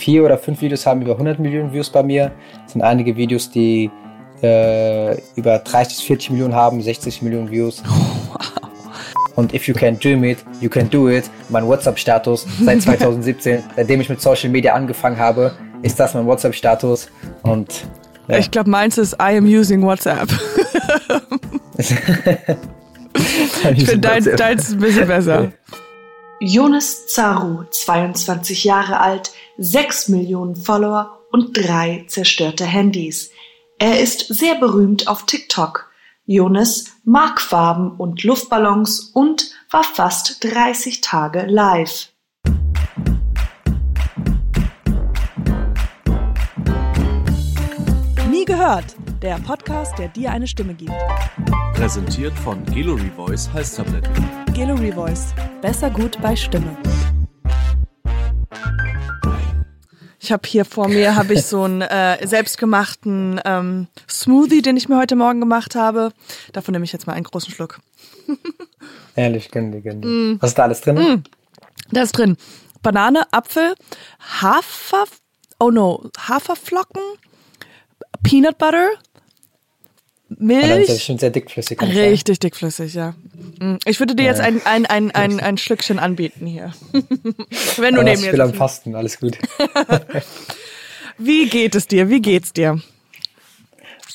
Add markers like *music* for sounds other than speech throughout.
vier oder fünf Videos haben über 100 Millionen Views bei mir. Es sind einige Videos, die äh, über 30, 40 Millionen haben, 60 Millionen Views. *laughs* Und if you can dream it, you can do it. Mein WhatsApp-Status seit *laughs* 2017, seitdem ich mit Social Media angefangen habe, ist das mein WhatsApp-Status. Und ja. ich glaube, meins ist I am using WhatsApp. *laughs* ich finde deins, deins ein bisschen besser. Jonas Zaru, 22 Jahre alt, 6 Millionen Follower und drei zerstörte Handys. Er ist sehr berühmt auf TikTok. Jonas mag Farben und Luftballons und war fast 30 Tage live. Nie gehört, der Podcast, der dir eine Stimme gibt. Präsentiert von Gallery Voice Halstabletten. Gallery Voice, besser gut bei Stimme. Ich habe hier vor mir habe ich so einen äh, selbstgemachten ähm, Smoothie, den ich mir heute Morgen gemacht habe. Davon nehme ich jetzt mal einen großen Schluck. Ehrlich, gönn dir, gönn dir. Mm. Was ist da alles drin? Mm. Da ist drin Banane, Apfel, Hafer, oh no, Haferflocken, Peanut Butter, Milch. Ist schon sehr dickflüssig. Richtig dickflüssig, ja. Mm. Ich würde dir ja. jetzt ein, ein, ein, ein, ein Schlückchen anbieten hier. *laughs* Wenn du neben mir Ich will am Fasten, alles gut. *laughs* Wie geht es dir? Wie geht's dir?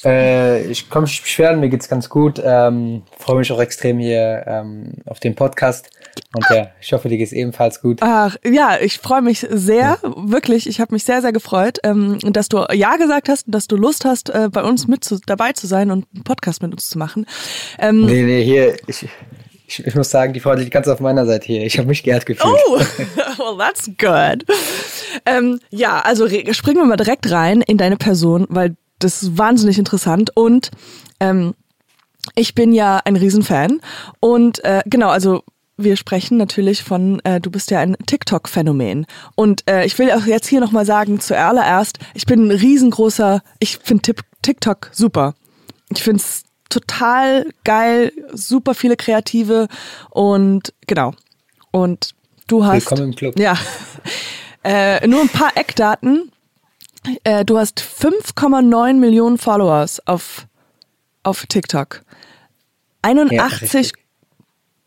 Äh, ich komme mich beschweren, mir geht's ganz gut. Ähm, Freue mich auch extrem hier ähm, auf den Podcast. Und ja, ich hoffe, dir geht's ebenfalls gut. Ach, ja, ich freue mich sehr, ja. wirklich. Ich habe mich sehr, sehr gefreut, ähm, dass du Ja gesagt hast und dass du Lust hast, äh, bei uns mit zu, dabei zu sein und einen Podcast mit uns zu machen. Ähm, nee, nee, hier, ich, ich, ich muss sagen, die Freude liegt ganz auf meiner Seite hier. Ich habe mich geehrt gefühlt. Oh, *laughs* well, that's good. Ähm, ja, also springen wir mal direkt rein in deine Person, weil das ist wahnsinnig interessant und ähm, ich bin ja ein Riesenfan und äh, genau, also wir sprechen natürlich von, äh, du bist ja ein TikTok-Phänomen. Und äh, ich will auch jetzt hier nochmal sagen, zuallererst, ich bin ein riesengroßer, ich finde TikTok super. Ich finde es total geil, super viele Kreative und genau. Und du hast. Willkommen im Club. Ja. *laughs* Äh, nur ein paar Eckdaten. Äh, du hast 5,9 Millionen Followers auf, auf TikTok. 81 ja,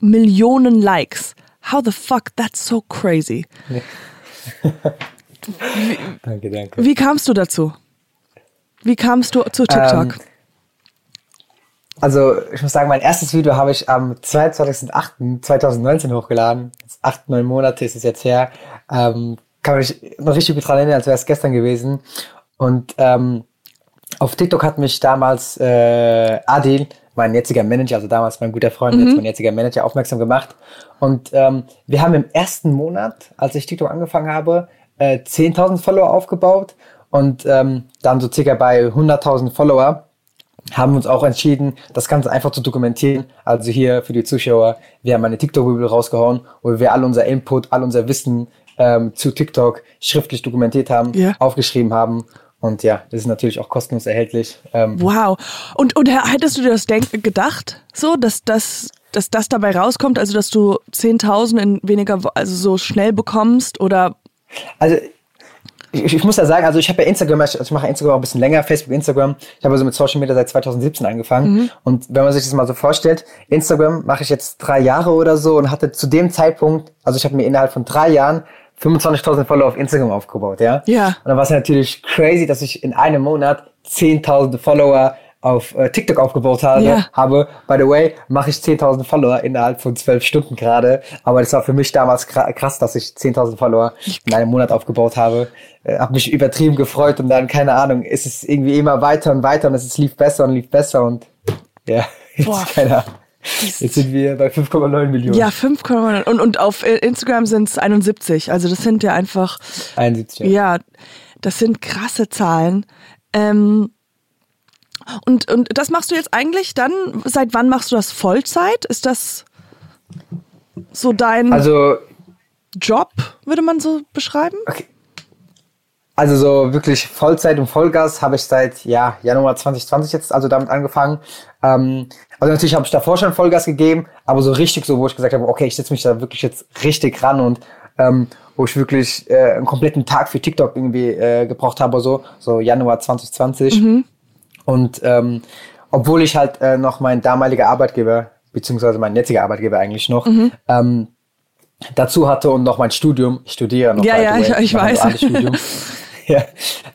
Millionen Likes. How the fuck? That's so crazy. wie, danke, danke. Wie kamst du dazu? Wie kamst du zu TikTok? Ähm, also, ich muss sagen, mein erstes Video habe ich am 22.08.2019 hochgeladen. Acht, neun Monate ist es jetzt her. Ähm, kann mich noch richtig gut dran erinnern, als wäre es gestern gewesen. Und ähm, auf TikTok hat mich damals äh, Adil, mein jetziger Manager, also damals mein guter Freund, mhm. jetzt mein jetziger Manager, aufmerksam gemacht. Und ähm, wir haben im ersten Monat, als ich TikTok angefangen habe, äh, 10.000 Follower aufgebaut und ähm, dann so circa bei 100.000 Follower haben uns auch entschieden, das Ganze einfach zu dokumentieren. Also hier für die Zuschauer, wir haben eine TikTok-Bibel rausgehauen, wo wir all unser Input, all unser Wissen ähm, zu TikTok schriftlich dokumentiert haben, yeah. aufgeschrieben haben. Und ja, das ist natürlich auch kostenlos erhältlich. Ähm, wow. Und, und hättest du dir das denk gedacht, so, dass das, dass das dabei rauskommt, also dass du 10.000 in weniger, also so schnell bekommst oder? Also ich, ich muss ja sagen, also ich habe ja Instagram, also ich mache Instagram auch ein bisschen länger, Facebook, Instagram. Ich habe also mit Social Media seit 2017 angefangen. Mhm. Und wenn man sich das mal so vorstellt, Instagram mache ich jetzt drei Jahre oder so und hatte zu dem Zeitpunkt, also ich habe mir innerhalb von drei Jahren 25.000 Follower auf Instagram aufgebaut, ja? Ja. Und dann war es natürlich crazy, dass ich in einem Monat 10.000 Follower auf äh, TikTok aufgebaut habe, ja. habe. By the way, mache ich 10.000 Follower innerhalb von zwölf Stunden gerade. Aber das war für mich damals krass, dass ich 10.000 Follower in einem Monat aufgebaut habe. Äh, habe mich übertrieben gefreut und dann, keine Ahnung, ist es irgendwie immer weiter und weiter und es lief besser und lief besser und ja, *laughs* jetzt, keine Ahnung. Jetzt sind wir bei 5,9 Millionen. Ja, 5,9. Und, und auf Instagram sind es 71. Also das sind ja einfach. 71. Ja, ja das sind krasse Zahlen. Ähm, und, und das machst du jetzt eigentlich dann, seit wann machst du das Vollzeit? Ist das so dein also, Job, würde man so beschreiben? Okay. Also so wirklich Vollzeit und Vollgas habe ich seit ja, Januar 2020 jetzt also damit angefangen. Ähm, also natürlich habe ich davor schon Vollgas gegeben, aber so richtig so, wo ich gesagt habe, okay, ich setze mich da wirklich jetzt richtig ran und ähm, wo ich wirklich äh, einen kompletten Tag für TikTok irgendwie äh, gebraucht habe, so, so Januar 2020. Und ähm, obwohl ich halt äh, noch mein damaliger Arbeitgeber, beziehungsweise mein jetziger Arbeitgeber eigentlich noch, ähm, dazu hatte und noch mein Studium, ich studiere noch. Ja, ja, ich- ich weiß. *laughs* *laughs* ja.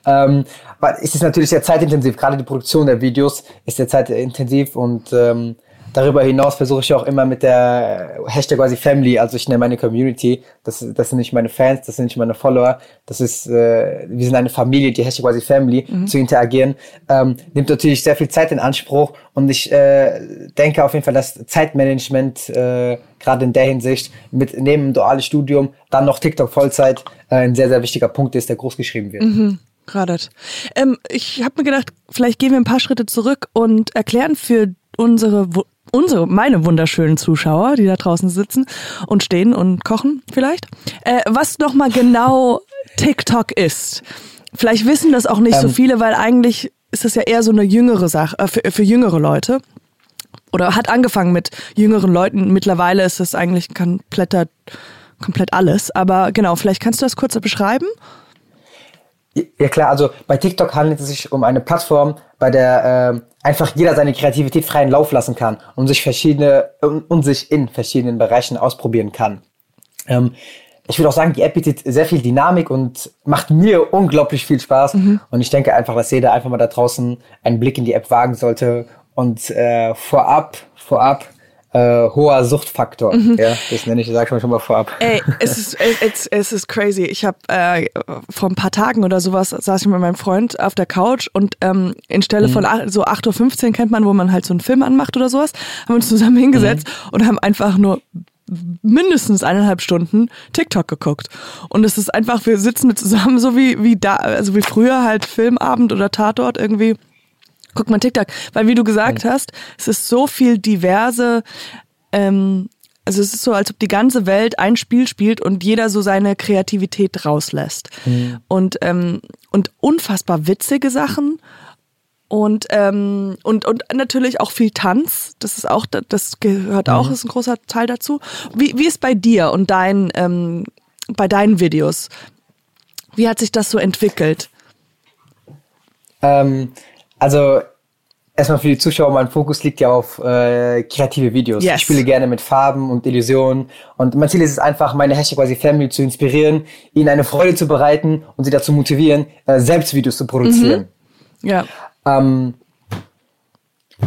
Ähm, weil es ist natürlich sehr zeitintensiv, gerade die Produktion der Videos ist sehr zeitintensiv und ähm, darüber hinaus versuche ich auch immer mit der Hashtag quasi Family, also ich nenne meine Community, das, das sind nicht meine Fans, das sind nicht meine Follower, das ist, äh, wir sind eine Familie, die Hashtag quasi Family, zu interagieren, ähm, nimmt natürlich sehr viel Zeit in Anspruch. Und ich äh, denke auf jeden Fall, dass Zeitmanagement äh, gerade in der Hinsicht mit neben dem duales Studium dann noch TikTok Vollzeit äh, ein sehr, sehr wichtiger Punkt ist, der groß geschrieben wird. Gerade. Ähm, ich habe mir gedacht, vielleicht gehen wir ein paar Schritte zurück und erklären für unsere, unsere, meine wunderschönen Zuschauer, die da draußen sitzen und stehen und kochen vielleicht, äh, was noch mal genau TikTok ist. Vielleicht wissen das auch nicht so Ähm. viele, weil eigentlich ist das ja eher so eine jüngere Sache, äh, für, für jüngere Leute. Oder hat angefangen mit jüngeren Leuten. Mittlerweile ist das eigentlich kompletter, komplett alles. Aber genau, vielleicht kannst du das kurz beschreiben? Ja klar, also bei TikTok handelt es sich um eine Plattform, bei der ähm, einfach jeder seine Kreativität freien Lauf lassen kann und sich verschiedene und, und sich in verschiedenen Bereichen ausprobieren kann. Ähm, ich würde auch sagen, die App bietet sehr viel Dynamik und macht mir unglaublich viel Spaß. Und ich denke einfach, dass jeder einfach mal da draußen einen Blick in die App wagen sollte und äh, vorab, vorab äh, hoher Suchtfaktor. Ja, das nenne ich, sag ich mal schon mal vorab. Ey, *laughs* es ist, es, es ist crazy. Ich habe äh, vor ein paar Tagen oder sowas saß ich mit meinem Freund auf der Couch und ähm, in Stelle von ach, so 8.15 Uhr kennt man, wo man halt so einen Film anmacht oder sowas, haben wir uns zusammen hingesetzt und haben einfach nur mindestens eineinhalb Stunden TikTok geguckt. Und es ist einfach, wir sitzen zusammen so wie, wie da, also wie früher halt Filmabend oder Tatort irgendwie. Guck mal TikTok, weil wie du gesagt hast, es ist so viel diverse, ähm, also es ist so, als ob die ganze Welt ein Spiel spielt und jeder so seine Kreativität rauslässt. Und, ähm, und unfassbar witzige Sachen und, ähm, und, und natürlich auch viel Tanz. Das ist auch, das gehört auch, ist ein großer Teil dazu. Wie, wie ist bei dir und dein, ähm, bei deinen Videos? Wie hat sich das so entwickelt? Ähm, also erstmal für die Zuschauer, mein Fokus liegt ja auf äh, kreative Videos. Yes. Ich spiele gerne mit Farben und Illusionen und mein Ziel ist es einfach, meine Hashtag quasi Family zu inspirieren, ihnen eine Freude zu bereiten und sie dazu motivieren, äh, selbst Videos zu produzieren. Ja. Ähm,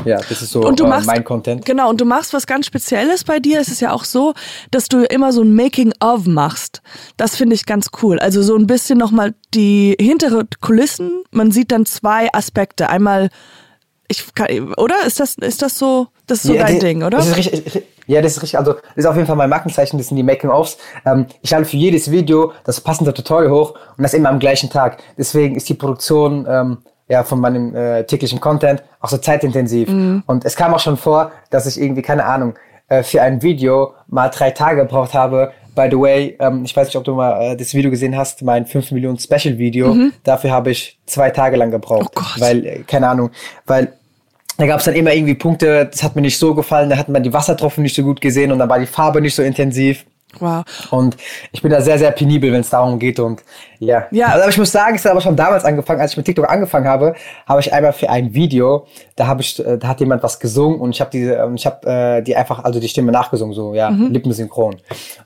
ja, das ist so Und du äh, machst, mein Content. Genau, und du machst was ganz Spezielles bei dir. Es ist ja auch so, dass du immer so ein Making-of machst. Das finde ich ganz cool. Also so ein bisschen nochmal die hintere Kulissen. Man sieht dann zwei Aspekte. Einmal, ich kann, oder? Ist das, ist das so, das ist so dein die- Ding, oder? Das ist richtig, ja, das ist richtig. Also, das ist auf jeden Fall mein Markenzeichen. Das sind die Making-ofs. Ähm, ich lade für jedes Video das passende Tutorial hoch und das immer am gleichen Tag. Deswegen ist die Produktion ähm, ja von meinem äh, täglichen Content auch so zeitintensiv. Mhm. Und es kam auch schon vor, dass ich irgendwie keine Ahnung äh, für ein Video mal drei Tage gebraucht habe. By the way, ähm, ich weiß nicht, ob du mal äh, das Video gesehen hast, mein 5 Millionen Special Video. Dafür habe ich zwei Tage lang gebraucht. Mhm. Oh. Weil, äh, keine Ahnung, weil da gab es dann immer irgendwie Punkte, das hat mir nicht so gefallen, da hat man die Wassertropfen nicht so gut gesehen und dann war die Farbe nicht so intensiv. Wow. Und ich bin da sehr, sehr penibel, wenn es darum geht. Und ja. Ja. Also, aber ich muss sagen, es hat aber schon damals angefangen, als ich mit TikTok angefangen habe, habe ich einmal für ein Video, da habe ich, äh, da hat jemand was gesungen und ich habe diese, ich habe äh, die einfach, also die Stimme nachgesungen, so ja, lippensynchron.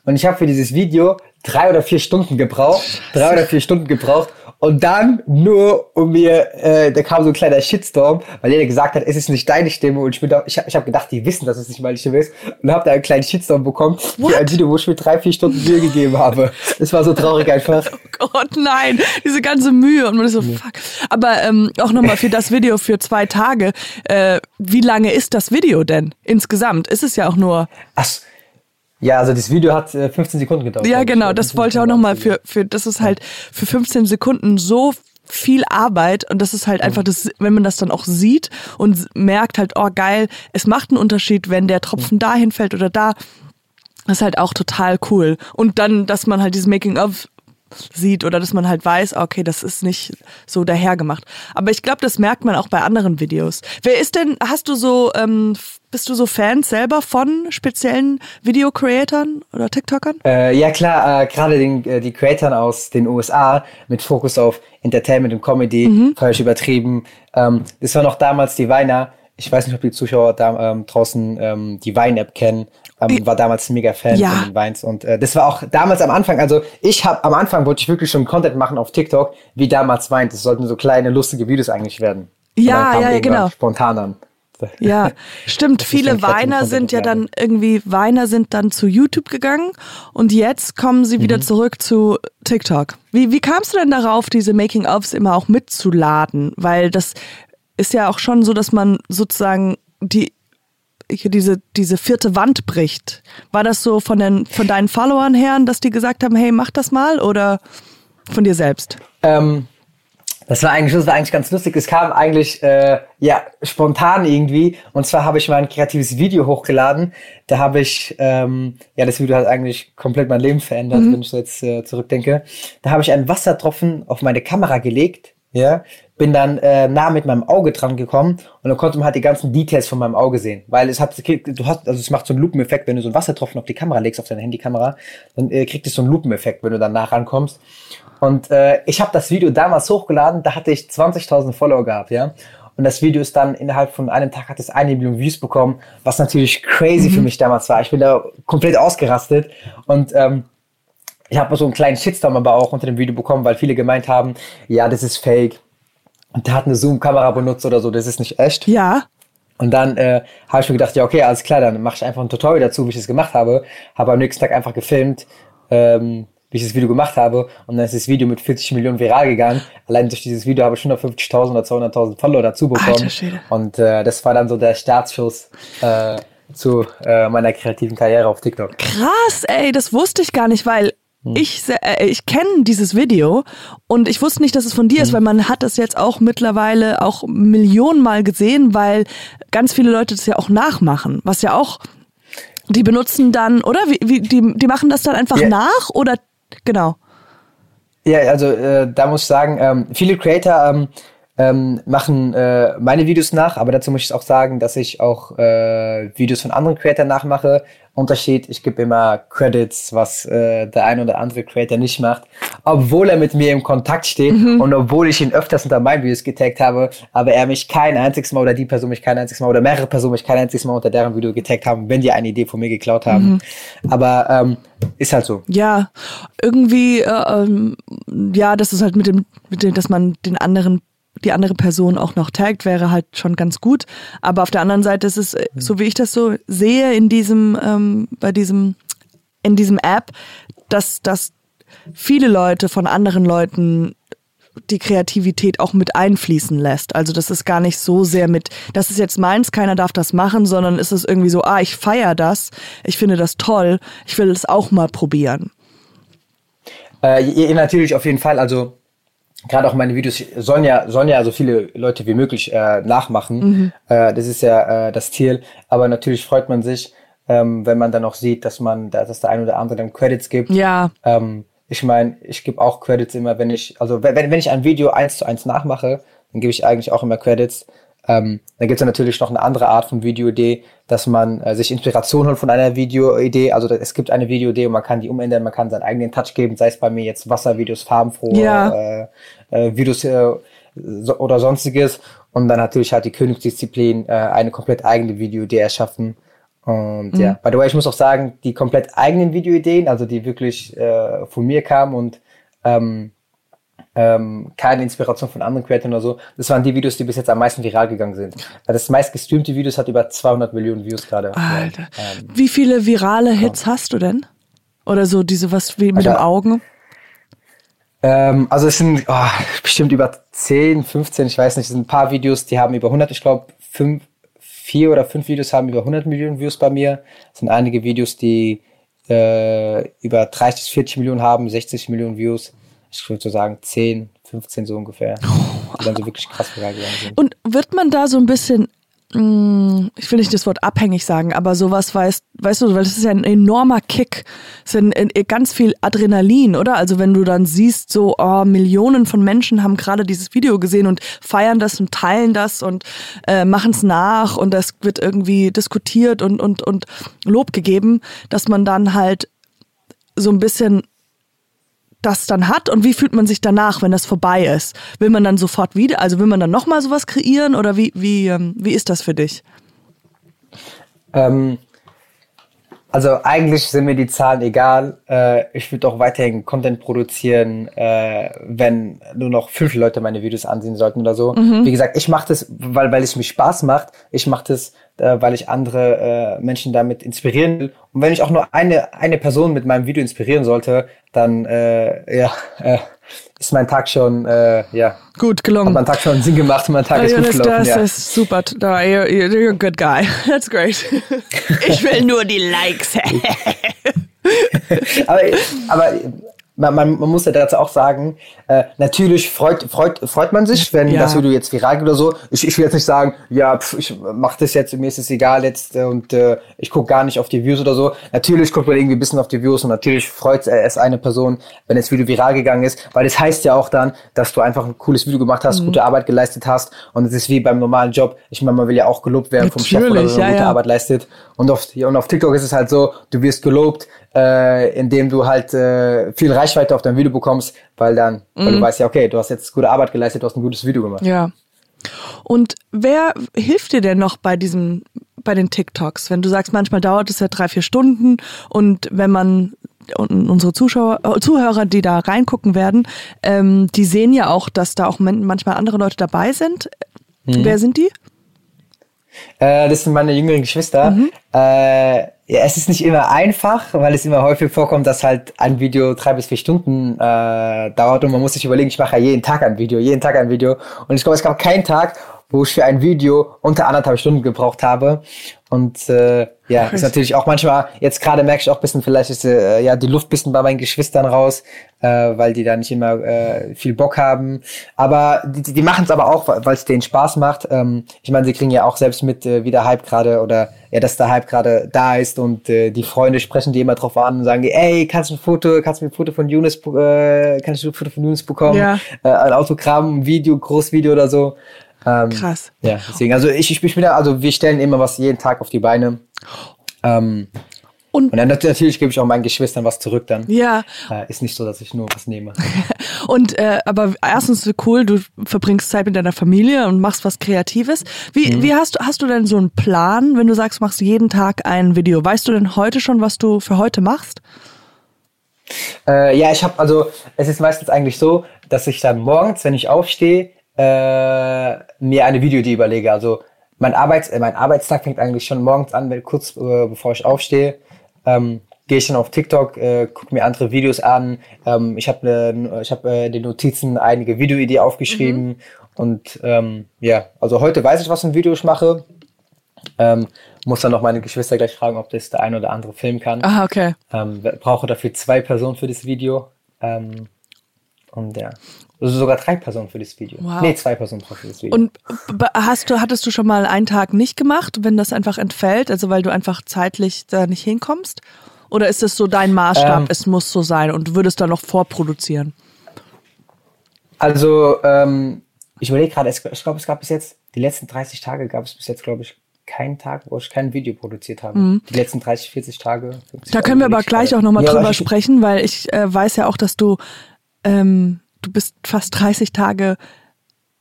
Und ich habe für dieses Video drei oder vier Stunden gebraucht, drei oder vier Stunden gebraucht. Und dann nur um mir, äh, da kam so ein kleiner Shitstorm, weil jeder gesagt hat, es ist nicht deine Stimme. Und ich bin da, ich habe ich hab gedacht, die wissen, dass es nicht meine Stimme ist. Und habe da einen kleinen Shitstorm bekommen für ein Video, wo ich mir drei, vier Stunden Mühe gegeben habe. Es war so traurig einfach. *laughs* Oh Gott, nein, diese ganze Mühe und man ist so, fuck. Aber ähm, auch nochmal für das Video für zwei Tage. Äh, wie lange ist das Video denn insgesamt? Ist es ja auch nur Ach, ja, also das Video hat äh, 15 Sekunden gedauert. Ja, genau, das 15 wollte ich auch nochmal für, für, das ist halt für 15 Sekunden so viel Arbeit und das ist halt einfach das, wenn man das dann auch sieht und merkt halt, oh geil, es macht einen Unterschied, wenn der Tropfen dahin fällt oder da. Das ist halt auch total cool. Und dann, dass man halt dieses Making-of sieht oder dass man halt weiß, okay, das ist nicht so dahergemacht. Aber ich glaube, das merkt man auch bei anderen Videos. Wer ist denn, hast du so, ähm, bist du so Fans selber von speziellen Video-Creatern oder TikTokern? Äh, ja klar, äh, gerade äh, die Creatoren aus den USA mit Fokus auf Entertainment und Comedy, mhm. falsch übertrieben. Ähm, das war noch damals die Weiner. Ich weiß nicht, ob die Zuschauer da ähm, draußen ähm, die Wein-App kennen. Ähm, war damals ein mega Fan ja. von den Weins und äh, das war auch damals am Anfang. Also ich habe am Anfang wollte ich wirklich schon Content machen auf TikTok, wie damals Wein. Das sollten so kleine lustige Videos eigentlich werden. Ja, ja, genau. Spontan *laughs* dann. Ja, stimmt. Viele Weiner sind ja dann irgendwie, Weiner sind dann zu YouTube gegangen und jetzt kommen sie wieder mhm. zurück zu TikTok. Wie, wie kamst du denn darauf, diese Making-ofs immer auch mitzuladen? Weil das ist ja auch schon so, dass man sozusagen die diese, diese vierte Wand bricht. War das so von, den, von deinen Followern her, dass die gesagt haben, hey, mach das mal oder von dir selbst? Ähm, das war eigentlich, das war eigentlich ganz lustig. Es kam eigentlich äh, ja spontan irgendwie. Und zwar habe ich mal ein kreatives Video hochgeladen. Da habe ich ähm, ja das Video hat eigentlich komplett mein Leben verändert, mhm. wenn ich so jetzt äh, zurückdenke. Da habe ich einen Wassertropfen auf meine Kamera gelegt ja, bin dann äh, nah mit meinem Auge dran gekommen und dann konnte man halt die ganzen Details von meinem Auge sehen, weil es hat, du hast, also es macht so einen Lupeneffekt, wenn du so einen Wassertropfen auf die Kamera legst, auf deine Handykamera, dann äh, kriegt es so einen Lupeneffekt, wenn du dann nah rankommst. Und äh, ich habe das Video damals hochgeladen, da hatte ich 20.000 Follower gehabt, ja. Und das Video ist dann innerhalb von einem Tag hat es eine Million Views bekommen, was natürlich crazy mhm. für mich damals war. Ich bin da komplett ausgerastet und ähm, ich habe so einen kleinen Shitstorm aber auch unter dem Video bekommen, weil viele gemeint haben, ja, das ist fake. Und der hat eine Zoom-Kamera benutzt oder so, das ist nicht echt. Ja. Und dann äh, habe ich mir gedacht, ja, okay, alles klar, dann mache ich einfach ein Tutorial dazu, wie ich das gemacht habe. Habe am nächsten Tag einfach gefilmt, ähm, wie ich das Video gemacht habe. Und dann ist das Video mit 40 Millionen viral gegangen. Allein durch dieses Video habe ich 150.000 oder 200.000 Follower dazu bekommen. Und äh, das war dann so der Startschuss äh, zu äh, meiner kreativen Karriere auf TikTok. Krass, ey, das wusste ich gar nicht, weil. Ich, äh, ich kenne dieses Video und ich wusste nicht, dass es von dir hm. ist, weil man hat das jetzt auch mittlerweile auch Millionenmal gesehen, weil ganz viele Leute das ja auch nachmachen, was ja auch, die benutzen dann, oder? Wie, wie, die, die machen das dann einfach ja. nach oder genau? Ja, also äh, da muss ich sagen, ähm, viele Creator ähm, ähm, machen äh, meine Videos nach, aber dazu muss ich auch sagen, dass ich auch äh, Videos von anderen Creators nachmache. Unterschied, ich gebe immer Credits, was äh, der ein oder andere Creator nicht macht, obwohl er mit mir im Kontakt steht mhm. und obwohl ich ihn öfters unter meinen Videos getaggt habe, aber er mich kein einziges Mal oder die Person mich kein einziges Mal oder mehrere Personen mich kein einziges Mal unter deren Video getaggt haben, wenn die eine Idee von mir geklaut haben. Mhm. Aber ähm, ist halt so. Ja, irgendwie, äh, ähm, ja, das ist halt mit dem, mit dem, dass man den anderen die andere Person auch noch taggt, wäre halt schon ganz gut. Aber auf der anderen Seite ist es, äh, so wie ich das so sehe in diesem, ähm, bei diesem, in diesem App, dass, dass viele Leute von anderen Leuten die Kreativität auch mit einfließen lässt. Also das ist gar nicht so sehr mit, das ist jetzt meins, keiner darf das machen, sondern ist es irgendwie so, ah, ich feiere das, ich finde das toll, ich will es auch mal probieren. Äh, natürlich auf jeden Fall. Also gerade auch meine Videos sollen ja sollen ja so viele Leute wie möglich äh, nachmachen. Mhm. Äh, das ist ja äh, das Ziel. Aber natürlich freut man sich, ähm, wenn man dann auch sieht, dass man, dass der ein oder andere dann Credits gibt. Ja. Ähm, ich meine, ich gebe auch Credits immer, wenn ich, also wenn, wenn ich ein Video eins zu eins nachmache, dann gebe ich eigentlich auch immer Credits. Ähm, dann gibt es natürlich noch eine andere Art von Videoidee, dass man äh, sich Inspiration holt von einer Videoidee. Also es gibt eine Videoidee und man kann die umändern, man kann seinen eigenen Touch geben, sei es bei mir jetzt Wasservideos, farbenfrohe ja. äh, äh, Videos äh, so, oder sonstiges. Und dann natürlich halt die Königsdisziplin, äh, eine komplett eigene Videoidee erschaffen. Und mhm. ja, by the way, ich muss auch sagen, die komplett eigenen Videoideen, also die wirklich äh, von mir kamen und ähm, ähm, keine Inspiration von anderen Creatoren oder so. Das waren die Videos, die bis jetzt am meisten viral gegangen sind. Weil das meist gestreamte Videos hat über 200 Millionen Views gerade. Alter. Ähm, wie viele virale Hits ja. hast du denn? Oder so diese was wie mit also, dem Augen? Ähm, also es sind oh, bestimmt über 10, 15, ich weiß nicht, es sind ein paar Videos, die haben über 100, ich glaube, fünf, vier oder fünf Videos haben über 100 Millionen Views bei mir. Es sind einige Videos, die äh, über 30, 40 Millionen haben, 60 Millionen Views ich würde so sagen 10, 15 so ungefähr, die dann so wirklich krass viral gegangen sind. Und wird man da so ein bisschen ich will nicht das Wort abhängig sagen, aber sowas weißt, weißt du, weil das ist ja ein enormer Kick. Es ist ein, ein, ganz viel Adrenalin, oder? Also wenn du dann siehst, so oh, Millionen von Menschen haben gerade dieses Video gesehen und feiern das und teilen das und äh, machen es nach und das wird irgendwie diskutiert und, und, und Lob gegeben, dass man dann halt so ein bisschen das dann hat und wie fühlt man sich danach, wenn das vorbei ist? Will man dann sofort wieder, also will man dann nochmal sowas kreieren oder wie, wie, ähm, wie ist das für dich? Ähm, also eigentlich sind mir die Zahlen egal. Äh, ich würde auch weiterhin Content produzieren, äh, wenn nur noch fünf Leute meine Videos ansehen sollten oder so. Mhm. Wie gesagt, ich mache das, weil, weil es mir Spaß macht. Ich mache das, äh, weil ich andere äh, Menschen damit inspirieren will. Und wenn ich auch nur eine, eine Person mit meinem Video inspirieren sollte, dann äh, ja, äh, ist mein Tag schon äh, ja gut gelungen. Hat mein Tag schon Sinn gemacht und mein Tag oh, ist gut gelaufen. Das ja. ist super. You're, you're a good guy. *laughs* That's great. Ich will nur die Likes. *laughs* aber, aber man, man, man muss ja dazu auch sagen, äh, natürlich freut, freut, freut man sich, wenn ja. das Video jetzt viral geht oder so. Ich, ich will jetzt nicht sagen, ja, pf, ich mach das jetzt, mir ist es egal jetzt äh, und äh, ich gucke gar nicht auf die Views oder so. Natürlich guckt man irgendwie ein bisschen auf die Views und natürlich freut es eine Person, wenn das Video viral gegangen ist, weil das heißt ja auch dann, dass du einfach ein cooles Video gemacht hast, mhm. gute Arbeit geleistet hast und es ist wie beim normalen Job. Ich meine, man will ja auch gelobt werden natürlich, vom Chef, oder so, ja, gute ja. Arbeit leistet. Und auf, und auf TikTok ist es halt so, du wirst gelobt, äh, indem du halt äh, viel Reichweite auf dein Video bekommst, weil dann, mhm. weil du mhm. weißt ja, okay, du hast jetzt gute Arbeit geleistet, du hast ein gutes Video gemacht. Ja. Und wer hilft dir denn noch bei diesem, bei den TikToks? Wenn du sagst, manchmal dauert es ja drei, vier Stunden und wenn man und unsere Zuschauer, äh, Zuhörer, die da reingucken werden, ähm, die sehen ja auch, dass da auch manchmal andere Leute dabei sind. Mhm. Wer sind die? Äh, das sind meine jüngeren Geschwister. Mhm. Äh, ja, es ist nicht immer einfach, weil es immer häufig vorkommt, dass halt ein Video drei bis vier Stunden äh, dauert und man muss sich überlegen, ich mache ja jeden Tag ein Video, jeden Tag ein Video. Und ich glaube, es gab keinen Tag, wo ich für ein Video unter anderthalb Stunden gebraucht habe. Und äh, ja, ist natürlich auch manchmal, jetzt gerade merke ich auch ein bisschen, vielleicht ist äh, ja die Luft ein bisschen bei meinen Geschwistern raus, äh, weil die da nicht immer äh, viel Bock haben. Aber die, die machen es aber auch, weil es denen Spaß macht. Ähm, ich meine, sie kriegen ja auch selbst mit, äh, wie der Hype gerade oder ja, dass der Hype gerade da ist und äh, die Freunde sprechen die immer drauf an und sagen, ey, kannst du ein Foto, kannst du mir ein Foto von Yunus, äh, kannst du ein Foto von Yunus bekommen? Ja. Äh, ein Autogramm, ein Video, Großvideo oder so. Ähm, Krass. Ja, deswegen, also ich, ich, ich bin da, also wir stellen immer was jeden Tag auf die Beine. Ähm, und, und dann natürlich gebe ich auch meinen Geschwistern was zurück dann. Ja. Äh, ist nicht so, dass ich nur was nehme. *laughs* und äh, aber erstens cool, du verbringst Zeit mit deiner Familie und machst was Kreatives. Wie, mhm. wie hast du hast du denn so einen Plan, wenn du sagst, machst jeden Tag ein Video? Weißt du denn heute schon, was du für heute machst? Äh, ja, ich habe also es ist meistens eigentlich so, dass ich dann morgens, wenn ich aufstehe, äh, mir eine Videoidee überlege. Also mein, Arbeits äh, mein Arbeitstag fängt eigentlich schon morgens an, wenn, kurz äh, bevor ich aufstehe. Ähm, gehe ich dann auf TikTok, äh, gucke mir andere Videos an. Ähm, ich habe ne, ich hab, äh, in den Notizen einige Videoideen aufgeschrieben. Mhm. Und ähm, ja, also heute weiß ich, was für ein Video ich mache. Ähm, muss dann noch meine Geschwister gleich fragen, ob das der ein oder andere filmen kann. Ah, okay. Ähm, brauche dafür zwei Personen für das Video. Ähm, und ja. Also sogar drei Personen für das Video. Wow. Nee, zwei Personen für das Video. Und hast du, hattest du schon mal einen Tag nicht gemacht, wenn das einfach entfällt, also weil du einfach zeitlich da nicht hinkommst? Oder ist es so dein Maßstab, ähm, es muss so sein und du würdest da noch vorproduzieren? Also, ähm, ich überlege gerade, ich glaube, es gab bis jetzt, die letzten 30 Tage gab es bis jetzt, glaube ich, keinen Tag, wo ich kein Video produziert habe. Mhm. Die letzten 30, 40 Tage. Da können wir aber gleich auch nochmal ja, drüber *laughs* sprechen, weil ich äh, weiß ja auch, dass du ähm, du bist fast 30 Tage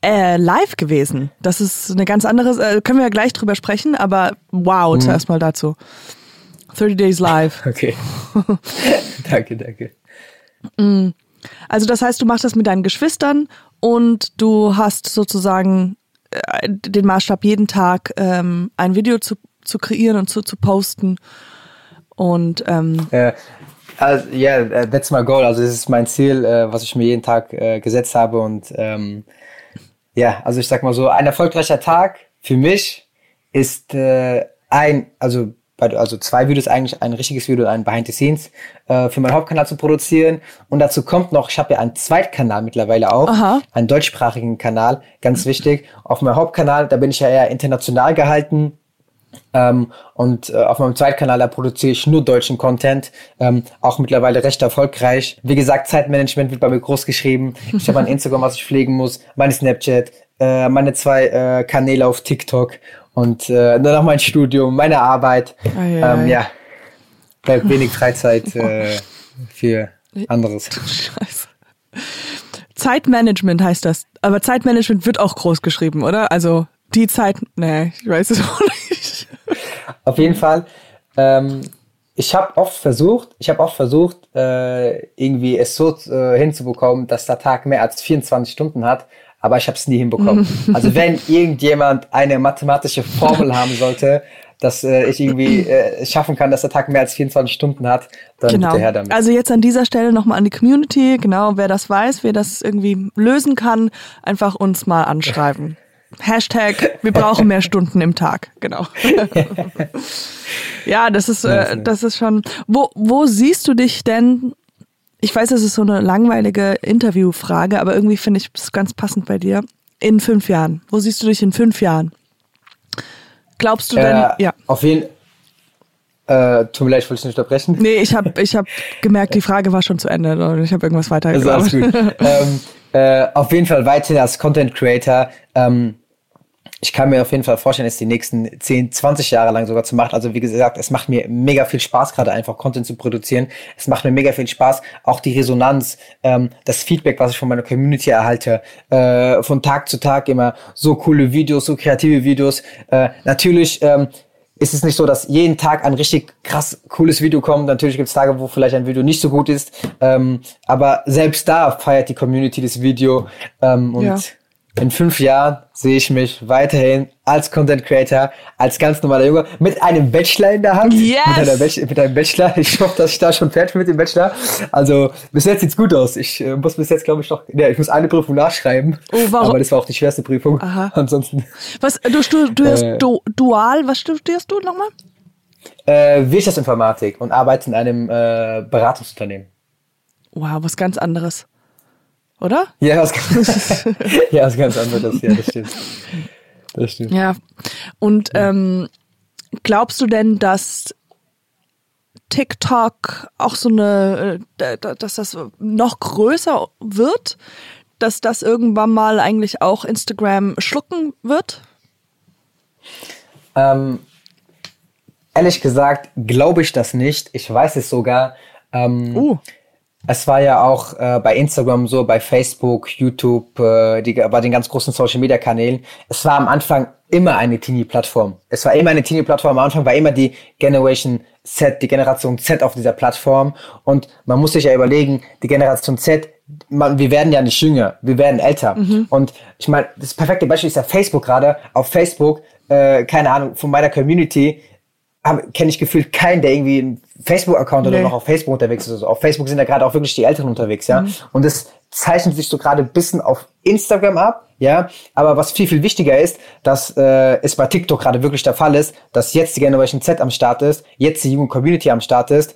äh, live gewesen. Das ist eine ganz andere, äh, können wir ja gleich drüber sprechen, aber wow, mhm. zuerst mal dazu. 30 Days Live. *laughs* Okay. *laughs* danke, danke. Mm. Also das heißt, du machst das mit deinen Geschwistern und du hast sozusagen äh, den Maßstab, jeden Tag ähm, ein Video zu, zu kreieren und zu, zu posten. Und ähm, ja, also, yeah, uh, that's my goal. Also das ist mein Ziel, äh, was ich mir jeden Tag äh, gesetzt habe. Und ähm, ja, also ich sag mal so, ein erfolgreicher Tag für mich ist äh, ein, also also zwei Videos eigentlich, ein richtiges Video und ein Behind the Scenes äh, für meinen Hauptkanal zu produzieren. Und dazu kommt noch, ich habe ja einen Zweitkanal mittlerweile auch, Aha. einen deutschsprachigen Kanal, ganz wichtig. Auf meinem Hauptkanal, da bin ich ja eher international gehalten. Ähm, und äh, auf meinem Zweitkanal, da produziere ich nur deutschen Content, ähm, auch mittlerweile recht erfolgreich. Wie gesagt, Zeitmanagement wird bei mir groß geschrieben. Ich habe ein *laughs* Instagram, was ich pflegen muss, meine Snapchat, äh, meine zwei äh, Kanäle auf TikTok und äh, dann noch mein Studium, meine Arbeit. Ei, ei, ähm, ja, bleibt wenig Freizeit *laughs* äh, für anderes. *laughs* Scheiße. Zeitmanagement heißt das. Aber Zeitmanagement wird auch groß geschrieben, oder? Also die Zeit. Nee, ich weiß es *laughs* auch nicht. Auf jeden Fall. Ähm, ich habe oft versucht, ich habe oft versucht, äh, irgendwie es so äh, hinzubekommen, dass der Tag mehr als 24 Stunden hat, aber ich habe es nie hinbekommen. *laughs* also wenn irgendjemand eine mathematische Formel haben sollte, dass äh, ich irgendwie äh, schaffen kann, dass der Tag mehr als 24 Stunden hat, dann Genau. bitte her damit. Also jetzt an dieser Stelle nochmal an die Community. Genau, wer das weiß, wer das irgendwie lösen kann, einfach uns mal anschreiben. Hashtag, wir brauchen mehr Stunden im Tag. Genau. *laughs* ja, das ist, äh, das ist schon. Wo, wo siehst du dich denn? Ich weiß, das ist so eine langweilige Interviewfrage, aber irgendwie finde ich es ganz passend bei dir. In fünf Jahren. Wo siehst du dich in fünf Jahren? Glaubst du denn? äh, Ja. Auf jeden äh, tut mir leid, ich wollte dich nicht unterbrechen. Nee, ich habe ich hab gemerkt, die Frage war schon zu Ende und ich habe irgendwas weiter Also alles gut. *laughs* ähm, äh, auf jeden Fall weiterhin als Content Creator. Ähm, ich kann mir auf jeden Fall vorstellen, es die nächsten 10, 20 Jahre lang sogar zu machen. Also wie gesagt, es macht mir mega viel Spaß, gerade einfach Content zu produzieren. Es macht mir mega viel Spaß, auch die Resonanz, ähm, das Feedback, was ich von meiner Community erhalte, äh, von Tag zu Tag immer so coole Videos, so kreative Videos. Äh, natürlich ähm, ist es nicht so, dass jeden Tag ein richtig krass cooles Video kommt. Natürlich gibt es Tage, wo vielleicht ein Video nicht so gut ist. Ähm, aber selbst da feiert die Community das Video. Ähm, und Ja. In fünf Jahren sehe ich mich weiterhin als Content Creator, als ganz normaler Junge, mit einem Bachelor in der Hand. Yes! Mit, mit einem Bachelor. Ich hoffe, dass ich da schon fertig bin mit dem Bachelor. Also bis jetzt sieht's gut aus. Ich äh, muss bis jetzt, glaube ich, noch, ja, ich muss eine Prüfung nachschreiben. Oh, warum? Aber das war auch die schwerste Prüfung. Aha. Ansonsten Was, du studierst Äh. du, dual, was studierst du nochmal? äh, Wirtschaftsinformatik und arbeite in einem äh, Beratungsunternehmen. Wow, was ganz anderes. Oder? Ja, was ganz, *laughs* ja, was ganz anderes. Ja, das stimmt. Das stimmt. Ja. Und ähm, glaubst du denn, dass TikTok auch so eine, äh, dass das noch größer wird? Dass das irgendwann mal eigentlich auch Instagram schlucken wird? Ähm, ehrlich gesagt glaube ich das nicht. Ich weiß es sogar. Ähm, Uh. Es war ja auch äh, bei Instagram so, bei Facebook, YouTube, äh, die, bei den ganz großen Social Media Kanälen. Es war am Anfang immer eine Teenie-Plattform. Es war immer eine Teenie-Plattform. Am Anfang war immer die Generation Z, die Generation Z auf dieser Plattform. Und man muss sich ja überlegen, die Generation Z, man, wir werden ja nicht jünger, wir werden älter. Und ich meine, das perfekte Beispiel ist ja Facebook gerade. Auf Facebook, äh, keine Ahnung, von meiner Community kenne ich gefühlt keinen, der irgendwie Facebook-Account oder Nee. noch auf Facebook unterwegs ist. Also auf Facebook sind ja gerade auch wirklich die Älteren unterwegs, ja. Und das zeichnet sich so gerade ein bisschen auf Instagram ab, ja. Aber was viel, viel wichtiger ist, dass äh, es bei TikTok gerade wirklich der Fall ist, dass jetzt die Generation Z am Start ist, jetzt die junge Community am Start ist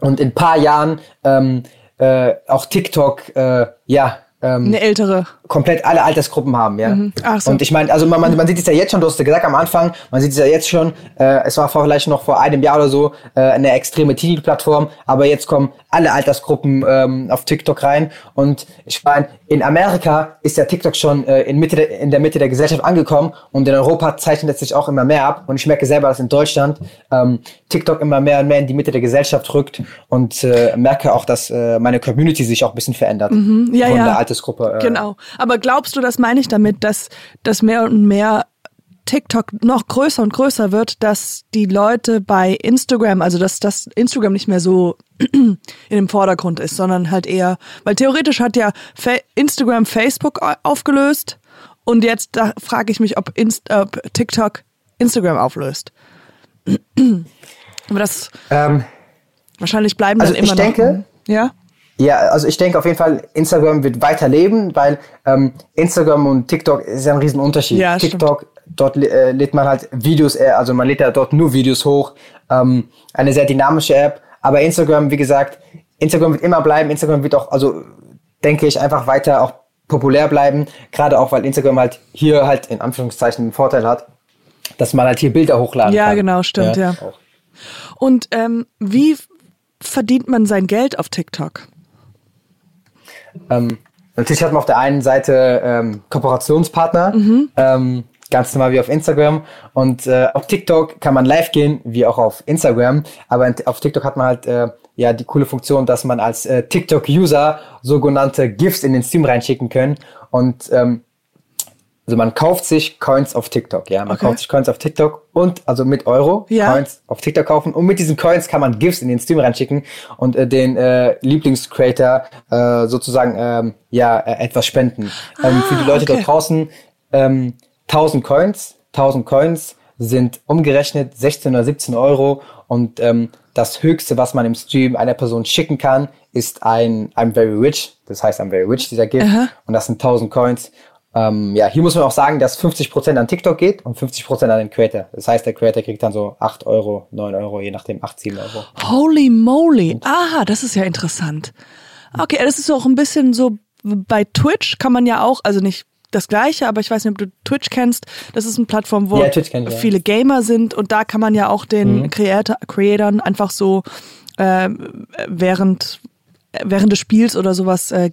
und in ein paar Jahren ähm, äh, auch TikTok, äh, ja, ähm, Eine ältere. Komplett alle Altersgruppen haben, ja. Ach so. Und ich meine, also man, man, man sieht es ja jetzt schon, du hast ja gesagt am Anfang, man sieht es ja jetzt schon, äh, es war vielleicht noch vor einem Jahr oder so äh, eine extreme Teenie-Plattform, aber jetzt kommen alle Altersgruppen ähm, auf TikTok rein und ich meine, in Amerika ist ja TikTok schon äh, in, Mitte der, in der Mitte der Gesellschaft angekommen und in Europa zeichnet es sich auch immer mehr ab und ich merke selber, dass in Deutschland ähm, TikTok immer mehr und mehr in die Mitte der Gesellschaft rückt und äh, merke auch, dass äh, meine Community sich auch ein bisschen verändert Mhm. ja, von ja. der Altersgruppe. Äh, Genau. Aber glaubst du, das meine ich damit, dass, dass mehr und mehr TikTok noch größer und größer wird, dass die Leute bei Instagram, also dass das Instagram nicht mehr so *clears throat* in dem Vordergrund ist, sondern halt eher, weil theoretisch hat ja Instagram Facebook au- aufgelöst und jetzt da frage ich mich, ob, Inst ob TikTok Instagram auflöst. *clears throat* Aber das Ähm, wahrscheinlich bleiben Also dann immer ich noch. denke- ja. Ja, also ich denke auf jeden Fall, Instagram wird weiterleben, weil ähm, Instagram und TikTok ist ja ein Riesenunterschied. Ja, stimmt. TikTok dort äh, lädt man halt Videos, äh, also man lädt ja dort nur Videos hoch. Ähm, eine sehr dynamische App. Aber Instagram, wie gesagt, Instagram wird immer bleiben. Instagram wird auch, also denke ich, einfach weiter auch populär bleiben. Gerade auch, weil Instagram halt hier halt in Anführungszeichen einen Vorteil hat, dass man halt hier Bilder hochladen Ja, kann. genau, stimmt, ja. Auch. Und ähm, wie verdient man sein Geld auf TikTok? Ähm, natürlich hat man auf der einen Seite ähm, Kooperationspartner, ähm, ganz normal wie auf Instagram. Und äh, auf TikTok kann man live gehen, wie auch auf Instagram. Aber auf TikTok hat man halt äh, ja die coole Funktion, dass man als äh, TikTok-User sogenannte GIFs in den Stream reinschicken können. Und ähm, also man kauft sich Coins auf TikTok, ja. Man Okay. kauft sich Coins auf TikTok und also mit Euro Ja. Coins auf TikTok kaufen und mit diesen Coins kann man GIFs in den Stream reinschicken und äh, den äh, Lieblingscreator äh, sozusagen ähm, ja äh, etwas spenden. ähm, für die Leute okay. dort draußen ähm, 1000 Coins, 1000 Coins sind umgerechnet 16 oder 17 Euro und ähm, das höchste, was man im Stream einer Person schicken kann, ist ein I'm very rich. Das heißt I'm very rich dieser Gift und das sind 1000 Coins. Ähm, ja, hier muss man auch sagen, dass 50% an TikTok geht und 50% an den Creator. Das heißt, der Creator kriegt dann so 8 Euro, 9 Euro, je nachdem 8, 7 Euro. Holy moly. Aha, das ist ja interessant. Okay, das ist auch ein bisschen so bei Twitch kann man ja auch, also nicht das gleiche, aber ich weiß nicht, ob du Twitch kennst. Das ist eine Plattform, wo Ja, Twitch kenn ich, ja. viele Gamer sind und da kann man ja auch den Creator, Creatoren einfach so äh, während, während des Spiels oder sowas äh,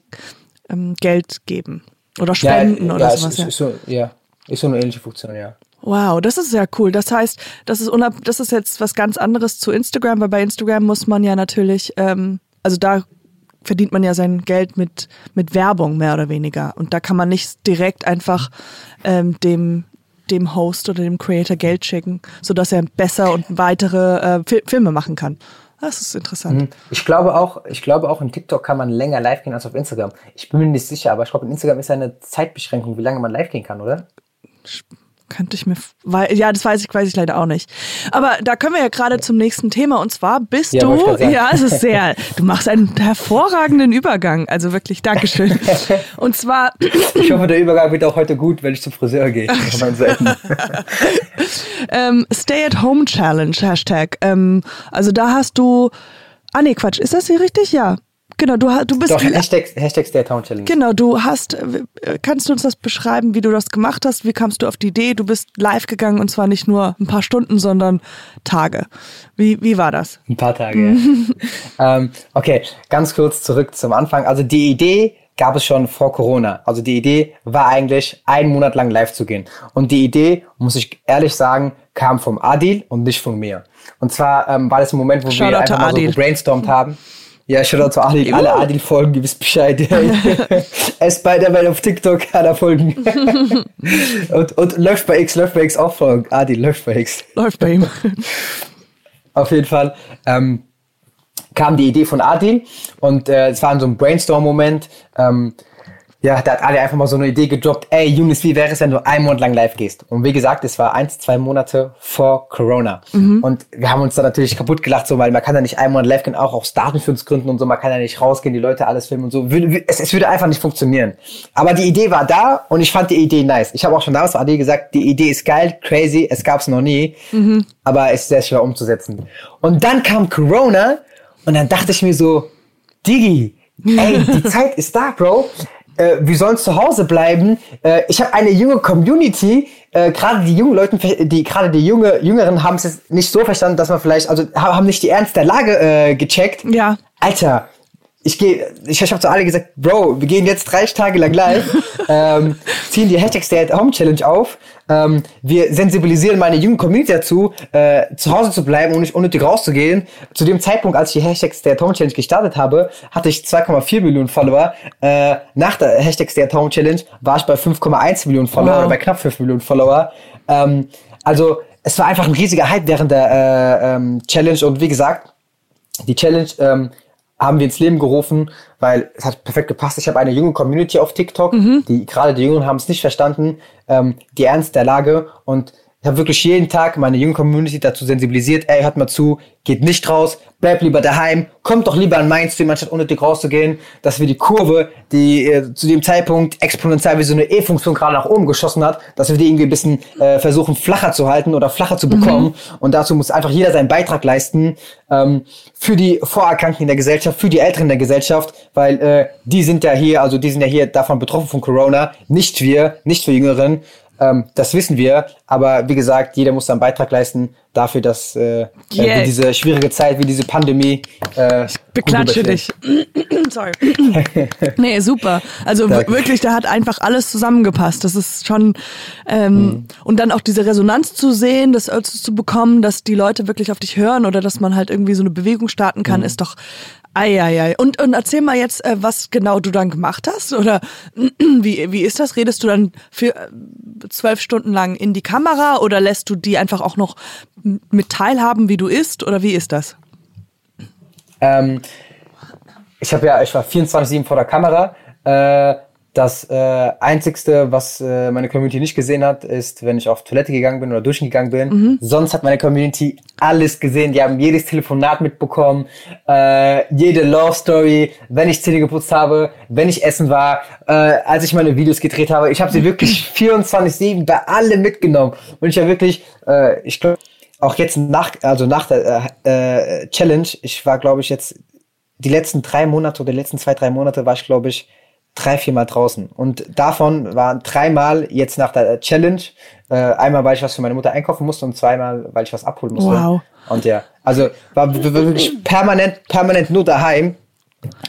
ähm, Geld geben. Oder spenden oder ja, sowas. Ist, ja. ist so, ja, ist so eine ähnliche Funktion, ja. Wow, das ist sehr cool. Das heißt, das ist, unab das ist jetzt was ganz anderes zu Instagram, weil bei Instagram muss man ja natürlich, ähm, also da verdient man ja sein Geld mit, mit Werbung mehr oder weniger. Und da kann man nicht direkt einfach ähm, dem, dem Host oder dem Creator Geld schicken, sodass er besser und weitere äh, Fi Filme machen kann. Das ist interessant. Ich glaube auch, ich glaube auch in TikTok kann man länger live gehen als auf Instagram. Ich bin mir nicht sicher, aber ich glaube in Instagram ist eine Zeitbeschränkung, wie lange man live gehen kann, oder? Könnte ich mir, f- wei- ja, das weiß ich, weiß ich leider auch nicht. Aber da können wir ja gerade zum nächsten Thema und zwar bist Ja, du, ja, es ist sehr, du machst einen hervorragenden Übergang, also wirklich, Dankeschön. *laughs* Und zwar, Ich hoffe, der Übergang wird auch heute gut, wenn ich zum Friseur gehe. *laughs* *laughs* Ähm, Stay at Home Challenge, Hashtag. Ähm, also da hast du, ah nee, Quatsch, ist das hier richtig? Ja. Genau, du, du bist Doch, Hashtag, Hashtag Stay Home Challenge. Genau, du hast, äh, kannst du uns das beschreiben, wie du das gemacht hast? Wie kamst du auf die Idee? Du bist live gegangen und zwar nicht nur ein paar Stunden, sondern Tage. Wie, wie war das? Ein paar Tage. ja. *laughs* ähm, okay, ganz kurz zurück zum Anfang. Also die Idee gab es schon vor Corona. Also die Idee war eigentlich, einen Monat lang live zu gehen. Und die Idee, muss ich ehrlich sagen, kam vom Adil und nicht von mir. Und zwar ähm, war das ein Moment, wo Shoutout wir einfach mal so gebrainstormt haben. Ja, Shoutout zu Adil. Alle Adil-Folgen, ihr wisst Bescheid. *laughs* Spider-Man auf TikTok, alle Folgen. *laughs* und, und läuft bei X, läuft bei X auch Folgen. Adil, läuft bei X. Läuft bei ihm. *laughs* Auf jeden Fall ähm, kam die Idee von Adil und äh, es war so einem Brainstorm-Moment. Ähm, ja, da hat Ali einfach mal so eine Idee gedroppt. Ey, Younes, wie wäre es, wenn du einen Monat lang live gehst? Und wie gesagt, es war eins, zwei Monate vor Corona. Und wir haben uns da natürlich kaputt gelacht, so, weil man kann ja nicht einen Monat live gehen, auch aus Datenschutzgründen und so. Man kann ja nicht rausgehen, die Leute alles filmen und so. Es, es würde einfach nicht funktionieren. Aber die Idee war da und ich fand die Idee nice. Ich habe auch schon damals zu Adi gesagt, die Idee ist geil, crazy, es gab's noch nie. Aber es ist sehr schwer umzusetzen. Und dann kam Corona und dann dachte ich mir so, Digi, ey, die *laughs* Zeit ist da, Bro. Äh, wir sollen zu Hause bleiben. Äh, ich habe eine junge Community. Äh, gerade die jungen Leute, die gerade die junge Jüngeren haben es jetzt nicht so verstanden, dass man vielleicht, also ha- haben nicht die Ernst der Lage äh, gecheckt. Ja. Alter, ich gehe, ich, habe zu alle gesagt, Bro, wir gehen jetzt 30 Tage lang live, *laughs* ähm, ziehen die Hashtag Stay at Home Challenge auf. Ähm, wir sensibilisieren meine junge Community dazu, äh, zu Hause zu bleiben und nicht unnötig rauszugehen. Zu dem Zeitpunkt, als ich die Hashtag Stay at Home Challenge gestartet habe, hatte ich 2,4 Millionen Follower. Äh, nach der Hashtag Stay at Home Challenge war ich bei 5,1 Millionen Follower Wow. oder bei knapp 5 Millionen Follower. Ähm, also es war einfach ein riesiger Hype während der äh, ähm, Challenge und wie gesagt, die Challenge ähm, haben wir ins Leben gerufen, weil es hat perfekt gepasst. Ich habe eine junge Community auf TikTok, die gerade die Jungen haben es nicht verstanden, ähm, die Ernst der Lage und ich habe wirklich jeden Tag meine junge Community dazu sensibilisiert, ey, hört mal zu, geht nicht raus, bleibt lieber daheim, kommt doch lieber an meinen Stream, anstatt unnötig rauszugehen, dass wir die Kurve, die äh, zu dem Zeitpunkt exponentiell wie so eine E-Funktion gerade nach oben geschossen hat, dass wir die irgendwie ein bisschen äh, versuchen flacher zu halten oder flacher zu bekommen. Mhm. Und dazu muss einfach jeder seinen Beitrag leisten ähm, für die Vorerkrankten in der Gesellschaft, für die Älteren in der Gesellschaft, weil äh, die sind ja hier, also die sind ja hier davon betroffen von Corona, nicht wir, nicht wir Jüngeren. Ähm, das wissen wir, aber wie gesagt, jeder muss seinen Beitrag leisten dafür, dass äh, yeah. äh, wie diese schwierige Zeit, wie diese Pandemie. Äh, ich beklatsche dich. *clears throat* *clears throat* Sorry. *laughs* nee, super. Also Danke. wirklich, da hat einfach alles zusammengepasst. Das ist schon ähm, mhm. und dann auch diese Resonanz zu sehen, das zu bekommen, dass die Leute wirklich auf dich hören oder dass man halt irgendwie so eine Bewegung starten kann, mhm. ist doch Eieiei. Und, und erzähl mal jetzt, äh, was genau du dann gemacht hast oder *clears throat* wie, wie ist das? Redest du dann für äh, zwölf Stunden lang in die Kamera oder lässt du die einfach auch noch mit teilhaben, wie du isst oder wie ist das? Ähm, ich habe ja, ich war 24-7 vor der Kamera. Äh, das äh, Einzigste, was äh, meine Community nicht gesehen hat, ist, wenn ich auf Toilette gegangen bin oder duschen gegangen bin. Mhm. Sonst hat meine Community alles gesehen. Die haben jedes Telefonat mitbekommen, äh, jede Love Story, wenn ich Zähne geputzt habe, wenn ich essen war, äh, als ich meine Videos gedreht habe. Ich habe sie wirklich *laughs* 24-7 bei allem mitgenommen. Und ich habe wirklich, äh, ich glaube, auch jetzt nach, also nach der äh, äh, Challenge, ich war, glaube ich, jetzt die letzten drei Monate oder die letzten zwei, drei Monate war ich, glaube ich, drei, vier Mal draußen. Und davon waren dreimal jetzt nach der Challenge. Äh, einmal, weil ich was für meine Mutter einkaufen musste und zweimal, weil ich was abholen musste. Wow. Und ja, also war wirklich permanent, permanent nur daheim.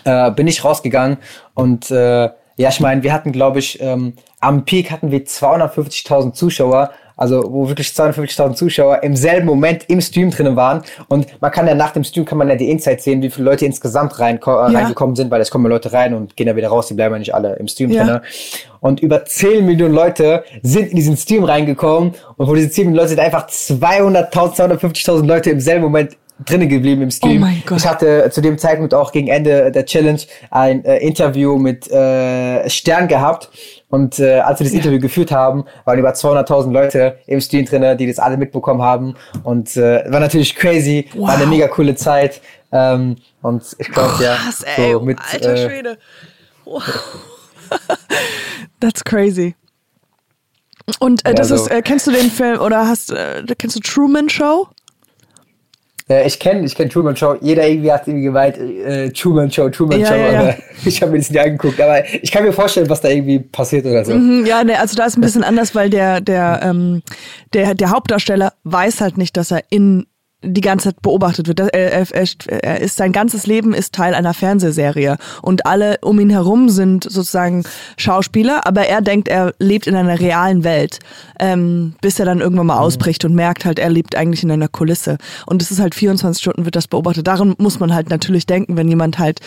Äh, bin ich rausgegangen und äh, ja, ich meine, wir hatten, glaube ich, ähm, am Peak hatten wir 250.000 Zuschauer also wo wirklich 250.000 Zuschauer im selben Moment im Stream drinnen waren. Und man kann ja nach dem Stream kann man ja die Insight sehen, wie viele Leute insgesamt rein, äh, ja. reingekommen sind, weil es kommen Leute rein und gehen ja wieder raus, die bleiben ja nicht alle im Stream ja. drinnen. Und über 10 Millionen Leute sind in diesen Stream reingekommen und von diesen 10 Millionen Leute sind einfach 200.000, 250.000 Leute im selben Moment drinnen geblieben im Stream. Oh mein Gott. Ich hatte zu dem Zeitpunkt auch gegen Ende der Challenge ein äh, Interview mit äh, Stern gehabt und äh, als wir das ja. Interview geführt haben, waren über 200.000 Leute im Stream drin, die das alle mitbekommen haben. Und äh, war natürlich crazy, wow. war eine mega coole Zeit. Ähm, und ich glaube, ja, ey, so mit, alter äh, Schwede. Wow. *laughs* That's crazy. Und äh, das ja, so. ist, äh, kennst du den Film oder hast, äh, kennst du Truman Show? Äh, ich kenne ich kenn Truman Show. Jeder irgendwie hat irgendwie gemeint, äh, Truman Show, Truman ja, Show. Ja, ja. *laughs* ich habe mir das nicht angeguckt. Aber ich kann mir vorstellen, was da irgendwie passiert oder so. Mhm, ja, ne, also da ist ein bisschen anders, weil der, der, ähm, der, der Hauptdarsteller weiß halt nicht, dass er in die ganze Zeit beobachtet wird. Er, er, er, ist sein ganzes Leben ist Teil einer Fernsehserie und alle um ihn herum sind sozusagen Schauspieler, aber er denkt, er lebt in einer realen Welt, ähm, bis er dann irgendwann mal mhm. ausbricht und merkt halt, er lebt eigentlich in einer Kulisse. Und es ist halt 24 Stunden wird das beobachtet. Daran muss man halt natürlich denken, wenn jemand halt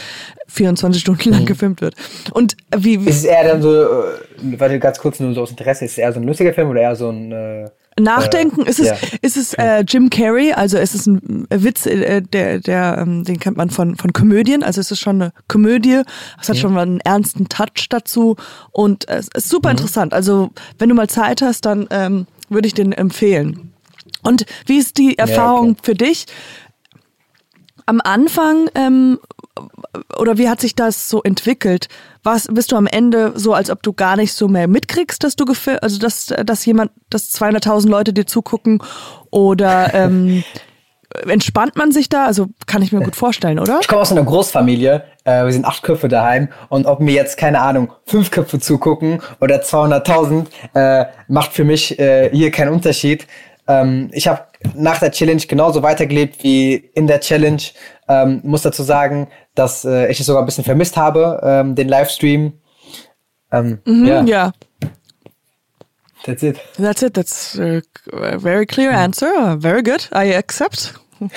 24 Stunden lang mhm. gefilmt wird. Und wie, wie ist eher dann so, äh, warte ganz kurz nur so aus Interesse, ist es eher so ein lustiger Film oder eher so ein äh Nachdenken. Äh, ist es, ja. ist es äh, Jim Carrey? Also ist es ein Witz, äh, der, der, ähm, den kennt man von, von Komödien. Also es ist schon eine Komödie. Es hat mhm. schon mal einen ernsten Touch dazu und es ist super mhm. interessant. Also wenn du mal Zeit hast, dann ähm, würde ich den empfehlen. Und wie ist die Erfahrung ja, okay. für dich? Am Anfang ähm, oder wie hat sich das so entwickelt? Was bist du am Ende so, als ob du gar nicht so mehr mitkriegst, dass du also dass, dass jemand, dass 200.000 Leute dir zugucken oder *laughs* ähm, entspannt man sich da? Also kann ich mir gut vorstellen, oder? Ich komme aus einer Großfamilie. Äh, wir sind acht Köpfe daheim und ob mir jetzt keine Ahnung fünf Köpfe zugucken oder 200.000 äh, macht für mich äh, hier keinen Unterschied. Ähm, ich habe nach der Challenge genauso weitergelebt wie in der Challenge. Ähm, muss dazu sagen, dass äh, ich es sogar ein bisschen vermisst habe, ähm, den Livestream. Ähm, mhm, ja. ja. That's it. That's it. That's a very clear answer. Very good. I accept. *laughs*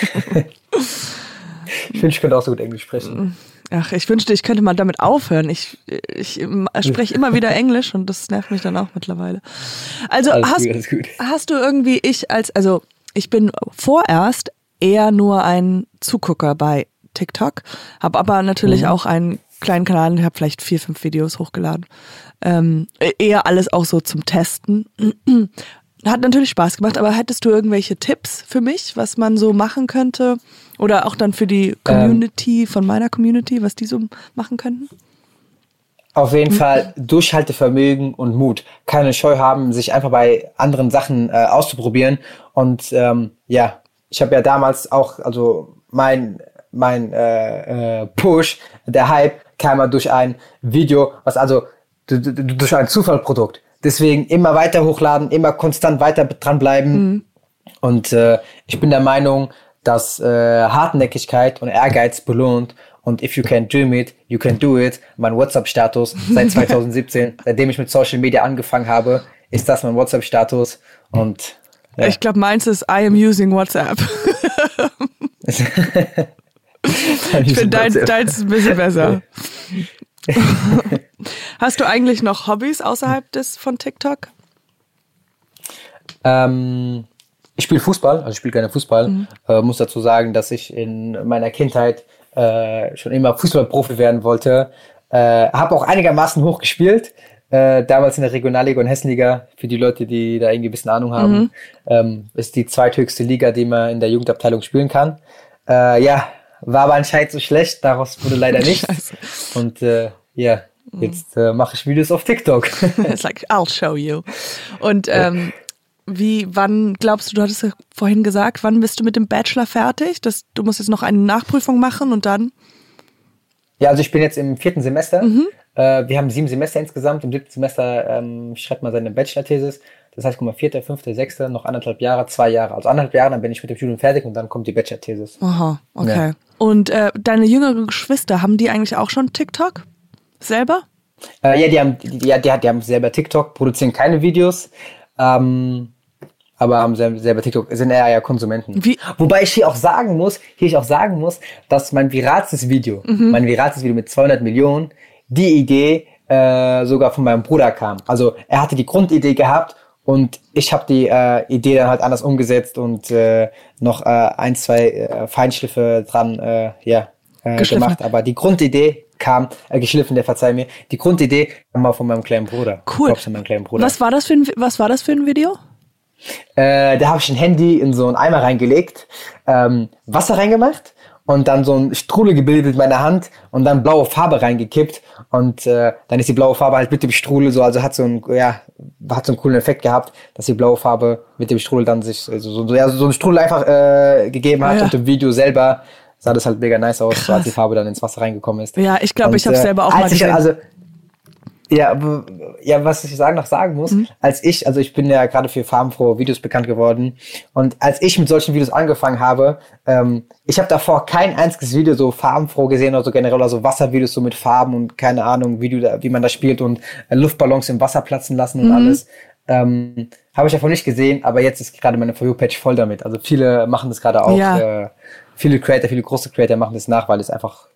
ich wünschte, ich könnte auch so gut Englisch sprechen. Ach, ich wünschte, ich könnte mal damit aufhören. Ich, ich spreche immer wieder Englisch und das nervt mich dann auch mittlerweile. Also alles hast, gut, hast du irgendwie ich als, also ich bin vorerst eher nur ein Zugucker bei TikTok, habe aber natürlich mhm. auch einen kleinen Kanal und habe vielleicht vier, fünf Videos hochgeladen. Ähm, eher alles auch so zum Testen. *clears throat* hat natürlich Spaß gemacht, aber hättest du irgendwelche Tipps für mich, was man so machen könnte? Oder auch dann für die Community, ähm, von meiner Community, was die so machen könnten? Auf jeden Fall Durchhaltevermögen und Mut. Keine Scheu haben, sich einfach bei anderen Sachen äh, auszuprobieren. Und ähm, ja, ich habe ja damals auch, also mein, mein äh, äh, Push, der Hype kam ja durch ein Video, was also durch ein Zufallprodukt. Deswegen immer weiter hochladen, immer konstant weiter dranbleiben. Mhm. Und äh, ich bin der Meinung, dass äh, Hartnäckigkeit und Ehrgeiz belohnt und if you can dream it, you can do it. Mein WhatsApp-Status seit *laughs* 2017, seitdem ich mit Social Media angefangen habe, ist das mein WhatsApp-Status. Und ja. ich glaube, meins ist I am using WhatsApp. *laughs* *laughs* ich finde dein, deins ein bisschen besser. *laughs* Hast du eigentlich noch Hobbys außerhalb des von TikTok? Ähm, ich spiele Fußball, also ich spiele gerne Fußball. Mhm. Äh, muss dazu sagen, dass ich in meiner Kindheit äh, schon immer Fußballprofi werden wollte. Äh, habe auch einigermaßen hoch gespielt. Äh, damals in der Regionalliga und Hessenliga, für die Leute, die da irgendwie ein bisschen Ahnung haben, mhm. ähm, ist die zweithöchste Liga, die man in der Jugendabteilung spielen kann. Äh, ja, war aber anscheinend so schlecht, daraus wurde leider *laughs* nichts. Und äh, ja, jetzt äh, mache ich Videos auf TikTok. *laughs* It's like, I'll show you. Und ähm, wie, wann glaubst du, du hattest ja vorhin gesagt, wann bist du mit dem Bachelor fertig? Das, du musst jetzt noch eine Nachprüfung machen und dann? Ja, also ich bin jetzt im vierten Semester. Mhm. Äh, wir haben sieben Semester insgesamt. Im siebten Semester ähm, schreibt man seine Bachelor-Thesis. Das heißt, guck mal, vierte, fünfte, sechste, noch anderthalb Jahre, zwei Jahre. Also anderthalb Jahre, dann bin ich mit dem Studium fertig und dann kommt die Bachelor-Thesis. Aha, okay. Ja. Und äh, deine jüngeren Geschwister, haben die eigentlich auch schon TikTok? Selber? Äh, ja, die haben, die, die, die, die haben selber TikTok, produzieren keine Videos. Ähm, aber haben selber TikTok, sind eher ja Konsumenten. Wie? Wobei ich hier auch sagen muss, hier ich auch sagen muss, dass mein viralstes Video, mhm. mein viralstes Video mit 200 Millionen, die Idee äh, sogar von meinem Bruder kam. Also er hatte die Grundidee gehabt und ich habe die äh, Idee dann halt anders umgesetzt und äh, noch äh, ein, zwei äh, Feinschliffe dran äh, ja, äh, gemacht. Aber die Grundidee kam, äh, geschliffen, der verzeih mir, die Grundidee kam mal von meinem kleinen Bruder. Cool. Meinem kleinen Bruder. Was war das für ein, was war das für ein Video? Äh, da habe ich ein Handy in so einen Eimer reingelegt, ähm, Wasser reingemacht und dann so ein Strudel gebildet mit meiner Hand und dann blaue Farbe reingekippt und äh, dann ist die blaue Farbe halt mit dem Strudel so, also hat so ein, ja, hat so einen coolen Effekt gehabt, dass die blaue Farbe mit dem Strudel dann sich also so, so, ja, so ein Strudel einfach äh, gegeben hat ja. und im Video selber sah das halt mega nice aus, als die Farbe dann ins Wasser reingekommen ist. Ja, ich glaube, ich habe äh, selber auch mal gesehen. Ich, also, ja, ja, was ich sagen noch sagen muss, mhm. als ich, also ich bin ja gerade für farbenfrohe Videos bekannt geworden und als ich mit solchen Videos angefangen habe, ähm, ich habe davor kein einziges Video so farbenfroh gesehen oder so generell oder so Wasservideos so mit Farben und keine Ahnung, wie, du da, wie man da spielt und äh, Luftballons im Wasser platzen lassen und mhm. alles. Ähm, habe ich davon nicht gesehen, aber jetzt ist gerade meine For You-Page voll damit. Also viele machen das gerade auch. Ja. Äh, viele Creator, viele große Creator machen das nach, weil es einfach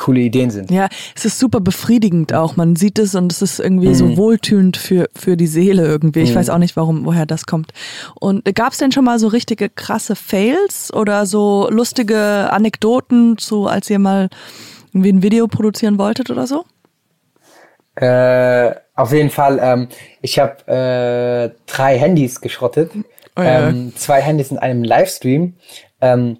coole Ideen sind. Ja, es ist super befriedigend auch. Man sieht es und es ist irgendwie mhm. so wohltüend für, für die Seele irgendwie. Ich mhm. weiß auch nicht, warum, woher das kommt. Und gab es denn schon mal so richtige krasse Fails oder so lustige Anekdoten zu, als ihr mal irgendwie ein Video produzieren wolltet oder so? Äh, auf jeden Fall. Ähm, ich habe äh, drei Handys geschrottet. Oh ja. ähm, zwei Handys in einem Livestream. Ähm,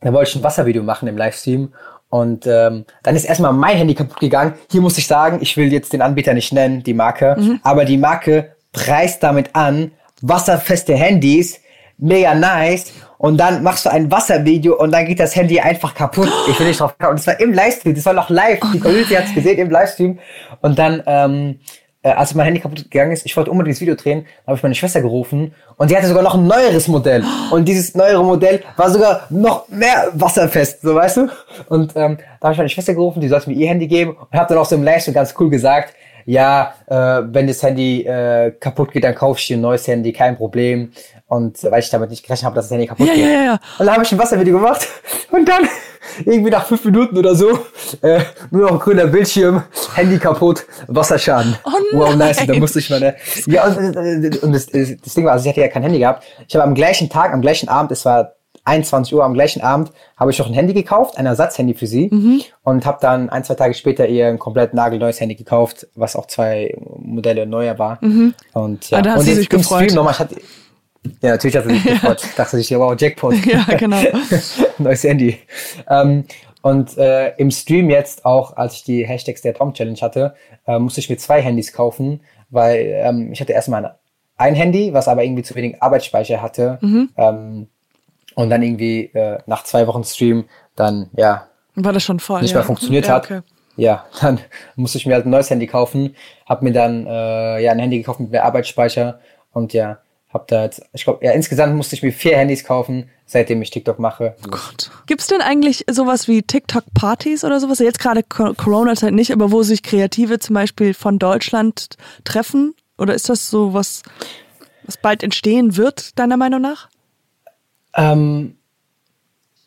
da wollte ich ein Wasservideo machen im Livestream und ähm, dann ist erstmal mein Handy kaputt gegangen. Hier muss ich sagen, ich will jetzt den Anbieter nicht nennen, die Marke, mhm. aber die Marke preist damit an, wasserfeste Handys, mega nice. Und dann machst du ein Wasservideo und dann geht das Handy einfach kaputt. *gasps* Ich will nicht drauf. Und das war im Livestream, das war noch live. Die Community hat es gesehen im Livestream. Und dann ähm, äh, als mein Handy kaputt gegangen ist, ich wollte unbedingt das Video drehen, habe ich meine Schwester gerufen und die hatte sogar noch ein neueres Modell. Und dieses neuere Modell war sogar noch mehr wasserfest, so weißt du? Und ähm, da habe ich meine Schwester gerufen, die sollte mir ihr Handy geben und habe dann auch so im Livestream ganz cool gesagt, ja, äh, wenn das Handy äh, kaputt geht, dann kauf ich dir ein neues Handy, kein Problem. Und weil ich damit nicht gerechnet habe, dass das Handy kaputt ja, geht. Ja, ja, ja. Und dann habe ich ein Wasservideo gemacht und dann irgendwie nach fünf Minuten oder so äh, nur noch ein grüner Bildschirm, Handy kaputt, Wasserschaden. Oh wow, nice. Und dann musste ich meine. Ja, und, und das, das Ding war, also ich hatte ja kein Handy gehabt. Ich habe am gleichen Tag, am gleichen Abend, es war 21 Uhr am gleichen Abend habe ich noch ein Handy gekauft, ein Ersatzhandy für sie Mhm. und habe dann ein, zwei Tage später ihr ein komplett nagelneues Handy gekauft, was auch zwei Modelle neuer war. Und ja, Ah, da hat und sie jetzt sich im gefreut. Stream nochmal, ich hatte, ja, natürlich hat sie sich gefreut. *laughs* Dachte sich, wow, Jackpot. Ja, genau. *laughs* Neues Handy. Ähm, und äh, im Stream jetzt auch, als ich die Hashtags der Tom Challenge hatte, äh, musste ich mir zwei Handys kaufen, weil ähm, ich hatte erstmal ein, Handy, was aber irgendwie zu wenig Arbeitsspeicher hatte. Ähm, und dann irgendwie äh, nach zwei Wochen Stream dann, ja, War das schon voll? nicht ja. mehr funktioniert ja, hat. Okay. Ja, dann *laughs* musste ich mir halt ein neues Handy kaufen, hab mir dann äh, ja ein Handy gekauft mit mehr Arbeitsspeicher und ja, hab da jetzt, ich glaube, ja, insgesamt musste ich mir vier Handys kaufen, seitdem ich TikTok mache. Gott. Gibt's denn eigentlich sowas wie TikTok-Partys oder sowas? Jetzt gerade Co- Corona-Zeit nicht, aber wo sich Kreative zum Beispiel von Deutschland treffen? Oder ist das so was, was bald entstehen wird, deiner Meinung nach? Ähm,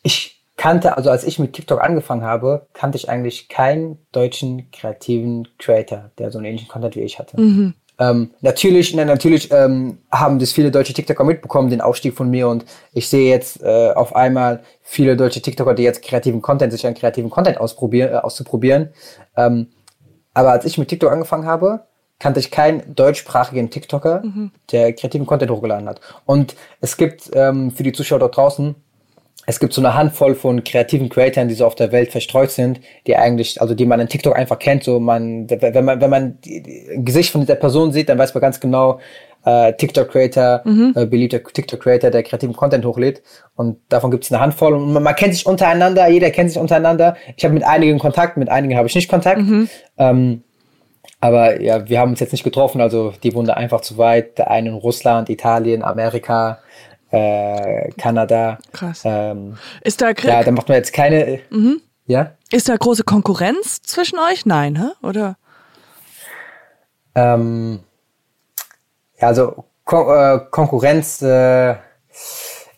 ich kannte, also als ich mit TikTok angefangen habe, kannte ich eigentlich keinen deutschen kreativen Creator, der so einen ähnlichen Content wie ich hatte. Ähm, natürlich, na, natürlich ähm, haben das viele deutsche TikToker mitbekommen, den Aufstieg von mir und ich sehe jetzt äh, auf einmal viele deutsche TikToker, die jetzt kreativen Content, sich an kreativen Content ausprobieren, äh, auszuprobieren. Ähm, aber als ich mit TikTok angefangen habe, kannte ich keinen deutschsprachigen TikToker, der kreativen Content hochgeladen hat. Und es gibt ähm, für die Zuschauer dort draußen, es gibt so eine Handvoll von kreativen Creatoren, die so auf der Welt verstreut sind, die eigentlich, also die man in TikTok einfach kennt. So man, wenn man, wenn man die Gesicht von dieser Person sieht, dann weiß man ganz genau, äh, TikTok-Creator, äh, beliebter TikTok-Creator, der kreativen Content hochlädt. Und davon gibt es eine Handvoll. Und man, man kennt sich untereinander, jeder kennt sich untereinander. Ich habe mit einigen Kontakt, mit einigen habe ich nicht Kontakt. Ähm, aber ja, wir haben uns jetzt nicht getroffen, also die wohnen einfach zu weit. Der eine in Russland, Italien, Amerika, äh, Kanada. Krass. Ähm, Ist da, kre- ja, da macht man jetzt keine. Ja. ist da große Konkurrenz zwischen euch? Nein, hä? oder? Ähm, ja, also Kon äh, Konkurrenz. Äh,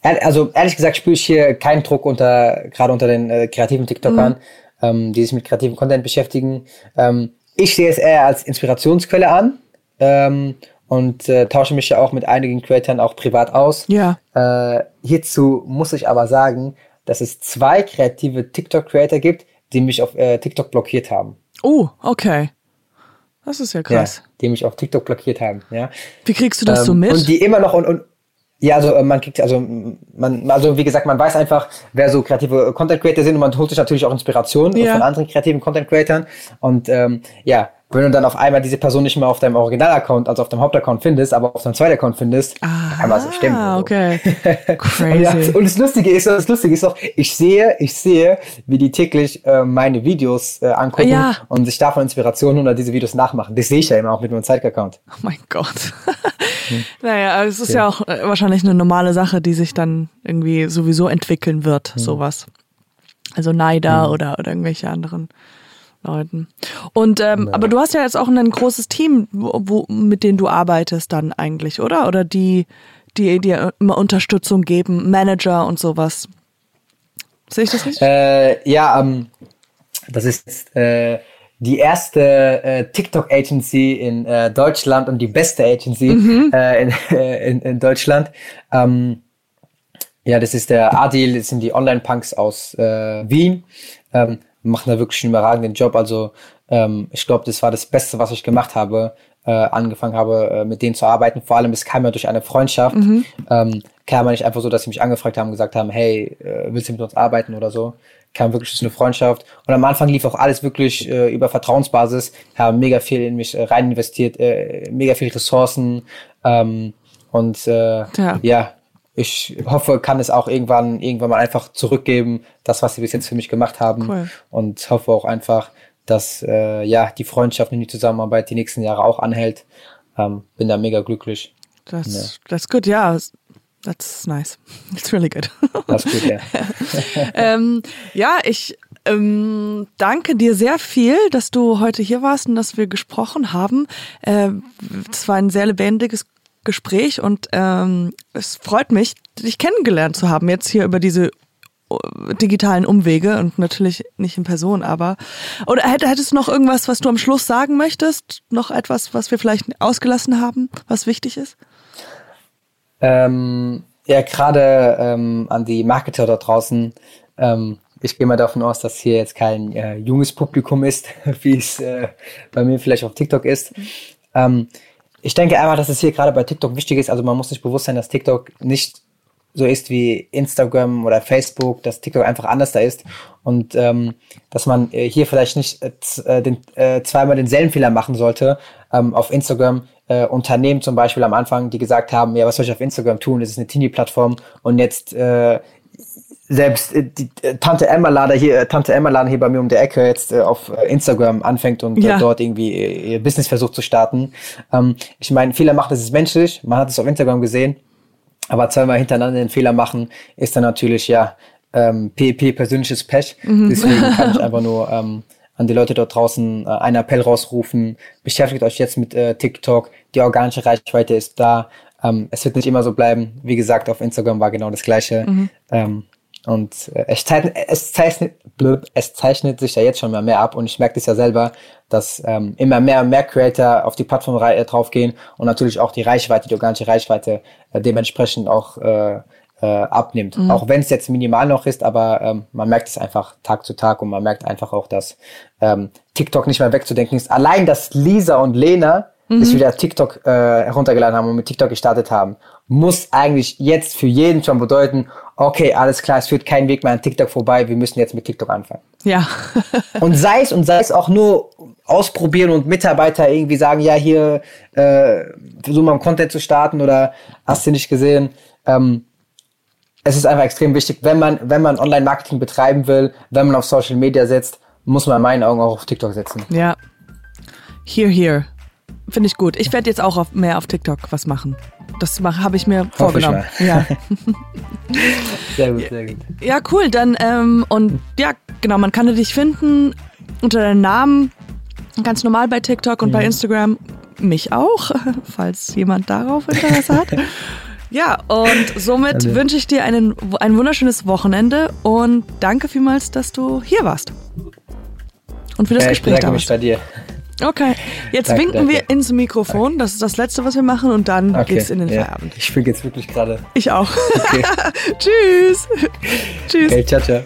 also ehrlich gesagt spüre ich hier keinen Druck unter gerade unter den äh, kreativen TikTokern, ähm, die sich mit kreativem Content beschäftigen. Ähm, ich sehe es eher als Inspirationsquelle an ähm, und äh, tausche mich ja auch mit einigen Creatoren auch privat aus. Ja. Äh, hierzu muss ich aber sagen, dass es zwei kreative TikTok-Creator gibt, die mich auf äh, TikTok blockiert haben. Oh, okay. Das ist ja krass. Ja, die mich auf TikTok blockiert haben. Ja. Wie kriegst du das so Ähm, mit? Und die immer noch und, und ja, also äh, man kriegt, also man, also wie gesagt, man weiß einfach, wer so kreative Content Creator sind und man holt sich natürlich auch Inspiration äh, Ja. von anderen kreativen Content Creatern. Und ähm, ja, wenn du dann auf einmal diese Person nicht mehr auf deinem Original-Account, also auf deinem Hauptaccount findest, aber auf deinem zweiten Account findest, dann kann was nicht stimmen. Ah, okay. *laughs* Und, ja, Crazy. und das Lustige ist, das Lustige ist auch, ich sehe, ich sehe, wie die täglich äh, meine Videos äh, angucken Ja. und sich davon Inspirationen oder diese Videos nachmachen. Das sehe ich ja immer auch mit meinem Zeitaccount. Oh mein Gott. *laughs* naja, aber es ist ja, auch äh, wahrscheinlich eine normale Sache, die sich dann irgendwie sowieso entwickeln wird, sowas. Also Neider oder, oder irgendwelche anderen Leuten. Und ähm, aber du hast ja jetzt auch ein großes Team, wo, mit denen du arbeitest dann eigentlich, oder? Oder die, die dir immer Unterstützung geben, Manager und sowas. Sehe ich das richtig? Äh, ja, ähm, das ist äh, die erste äh, TikTok-Agency in äh, Deutschland und die beste Agency äh, in, *laughs* äh, in, in Deutschland. Ähm, ja, das ist der Adil, das sind die Online-Punks aus Wien. Ähm, machen da wirklich einen überragenden Job. Also ähm, ich glaube, das war das Beste, was ich gemacht habe, äh, angefangen habe, äh, mit denen zu arbeiten. Vor allem, es kam ja durch eine Freundschaft. Ähm, kam ja nicht einfach so, dass sie mich angefragt haben und gesagt haben, hey, äh, willst du mit uns arbeiten oder so. Kam wirklich durch eine Freundschaft. Und am Anfang lief auch alles wirklich äh, über Vertrauensbasis. Haben mega viel in mich äh, rein investiert, äh, mega viel Ressourcen. Ähm, und äh, Ja. ja, ich hoffe, kann es auch irgendwann, irgendwann mal einfach zurückgeben, das, was sie bis jetzt für mich gemacht haben. Cool. Und hoffe auch einfach, dass äh, ja die Freundschaft und die Zusammenarbeit die nächsten Jahre auch anhält. Ähm, bin da mega glücklich. Das, that's good, ja. That's nice. *laughs* It's really good. Das ist gut, ja. *laughs* ähm, ja, ich ähm, danke dir sehr viel, dass du heute hier warst und dass wir gesprochen haben. Ähm, Es war ein sehr lebendiges Gespräch und ähm, es freut mich, dich kennengelernt zu haben, jetzt hier über diese äh, digitalen Umwege und natürlich nicht in Person, aber oder hätt- hättest du noch irgendwas, was du am Schluss sagen möchtest? Noch etwas, was wir vielleicht ausgelassen haben, was wichtig ist? Ähm, ja, gerade ähm, an die Marketer da draußen. Ähm, ich gehe mal davon aus, dass hier jetzt kein äh, junges Publikum ist, *laughs* wie es äh, bei mir vielleicht auf TikTok ist. Ähm, ich denke einfach, dass es hier gerade bei TikTok wichtig ist. Also man muss sich bewusst sein, dass TikTok nicht so ist wie Instagram oder Facebook, dass TikTok einfach anders da ist und ähm, dass man äh, hier vielleicht nicht äh, den, äh, zweimal denselben Fehler machen sollte. Ähm, auf Instagram äh, Unternehmen zum Beispiel am Anfang, die gesagt haben, ja, was soll ich auf Instagram tun? Das ist eine Teenie-Plattform und jetzt äh, selbst äh, die äh, Tante Emma Lader hier, äh, Tante Emma Laden hier bei mir um der Ecke jetzt äh, auf Instagram anfängt und ja. äh, dort irgendwie ihr Business versucht zu starten. Ähm, ich meine, Fehler machen, das ist menschlich. Man hat es auf Instagram gesehen. Aber zweimal hintereinander den Fehler machen, ist dann natürlich ja ähm, PEP persönliches Pech. Mhm. Deswegen *laughs* kann ich einfach nur ähm, an die Leute dort draußen äh, einen Appell rausrufen. Beschäftigt euch jetzt mit äh, TikTok. Die organische Reichweite ist da. Ähm, es wird nicht immer so bleiben. Wie gesagt, auf Instagram war genau das Gleiche. Mhm. Ähm, und äh, es, zeichnet, es, zeichnet, blöd, es zeichnet sich ja jetzt schon mal mehr ab und ich merke das ja selber, dass ähm, immer mehr und mehr Creator auf die Plattform äh, draufgehen und natürlich auch die Reichweite, die organische Reichweite äh, dementsprechend auch äh, äh, abnimmt. Mhm. Auch wenn es jetzt minimal noch ist, aber ähm, man merkt es einfach Tag zu Tag und man merkt einfach auch, dass ähm, TikTok nicht mehr wegzudenken ist. Allein, dass Lisa und Lena mhm. sich wieder TikTok äh, heruntergeladen haben und mit TikTok gestartet haben, muss eigentlich jetzt für jeden schon bedeuten, okay, alles klar, es führt kein Weg mehr an TikTok vorbei, wir müssen jetzt mit TikTok anfangen. Ja. *laughs* und sei es und sei es auch nur ausprobieren und Mitarbeiter irgendwie sagen, ja, hier äh, versuchen wir Content zu starten oder hast du nicht gesehen. Ähm, es ist einfach extrem wichtig, wenn man, wenn man Online-Marketing betreiben will, wenn man auf Social Media setzt, muss man in meinen Augen auch auf TikTok setzen. Ja. Here, here. Finde ich gut. Ich werde jetzt auch auf, mehr auf TikTok was machen. Das habe ich mir vorgenommen. Ich ja. *laughs* sehr gut, sehr gut. Ja, cool. Dann, ähm, und ja, genau, man kann dich finden unter deinem Namen. Ganz normal bei TikTok und mhm. bei Instagram. Mich auch, *laughs* falls jemand darauf Interesse hat. Ja, und somit also. wünsche ich dir einen, ein wunderschönes Wochenende und danke vielmals, dass du hier warst. Und für das ja, Gespräch. Ich bedanke mich bei dir. Okay, jetzt danke, winken danke. wir ins Mikrofon. Das ist das Letzte, was wir machen und dann okay. geht's in den ja. Feierabend. Ich fühle jetzt wirklich gerade. Ich auch. Okay. Tschüss. *laughs* Tschüss. Okay, ciao, ciao.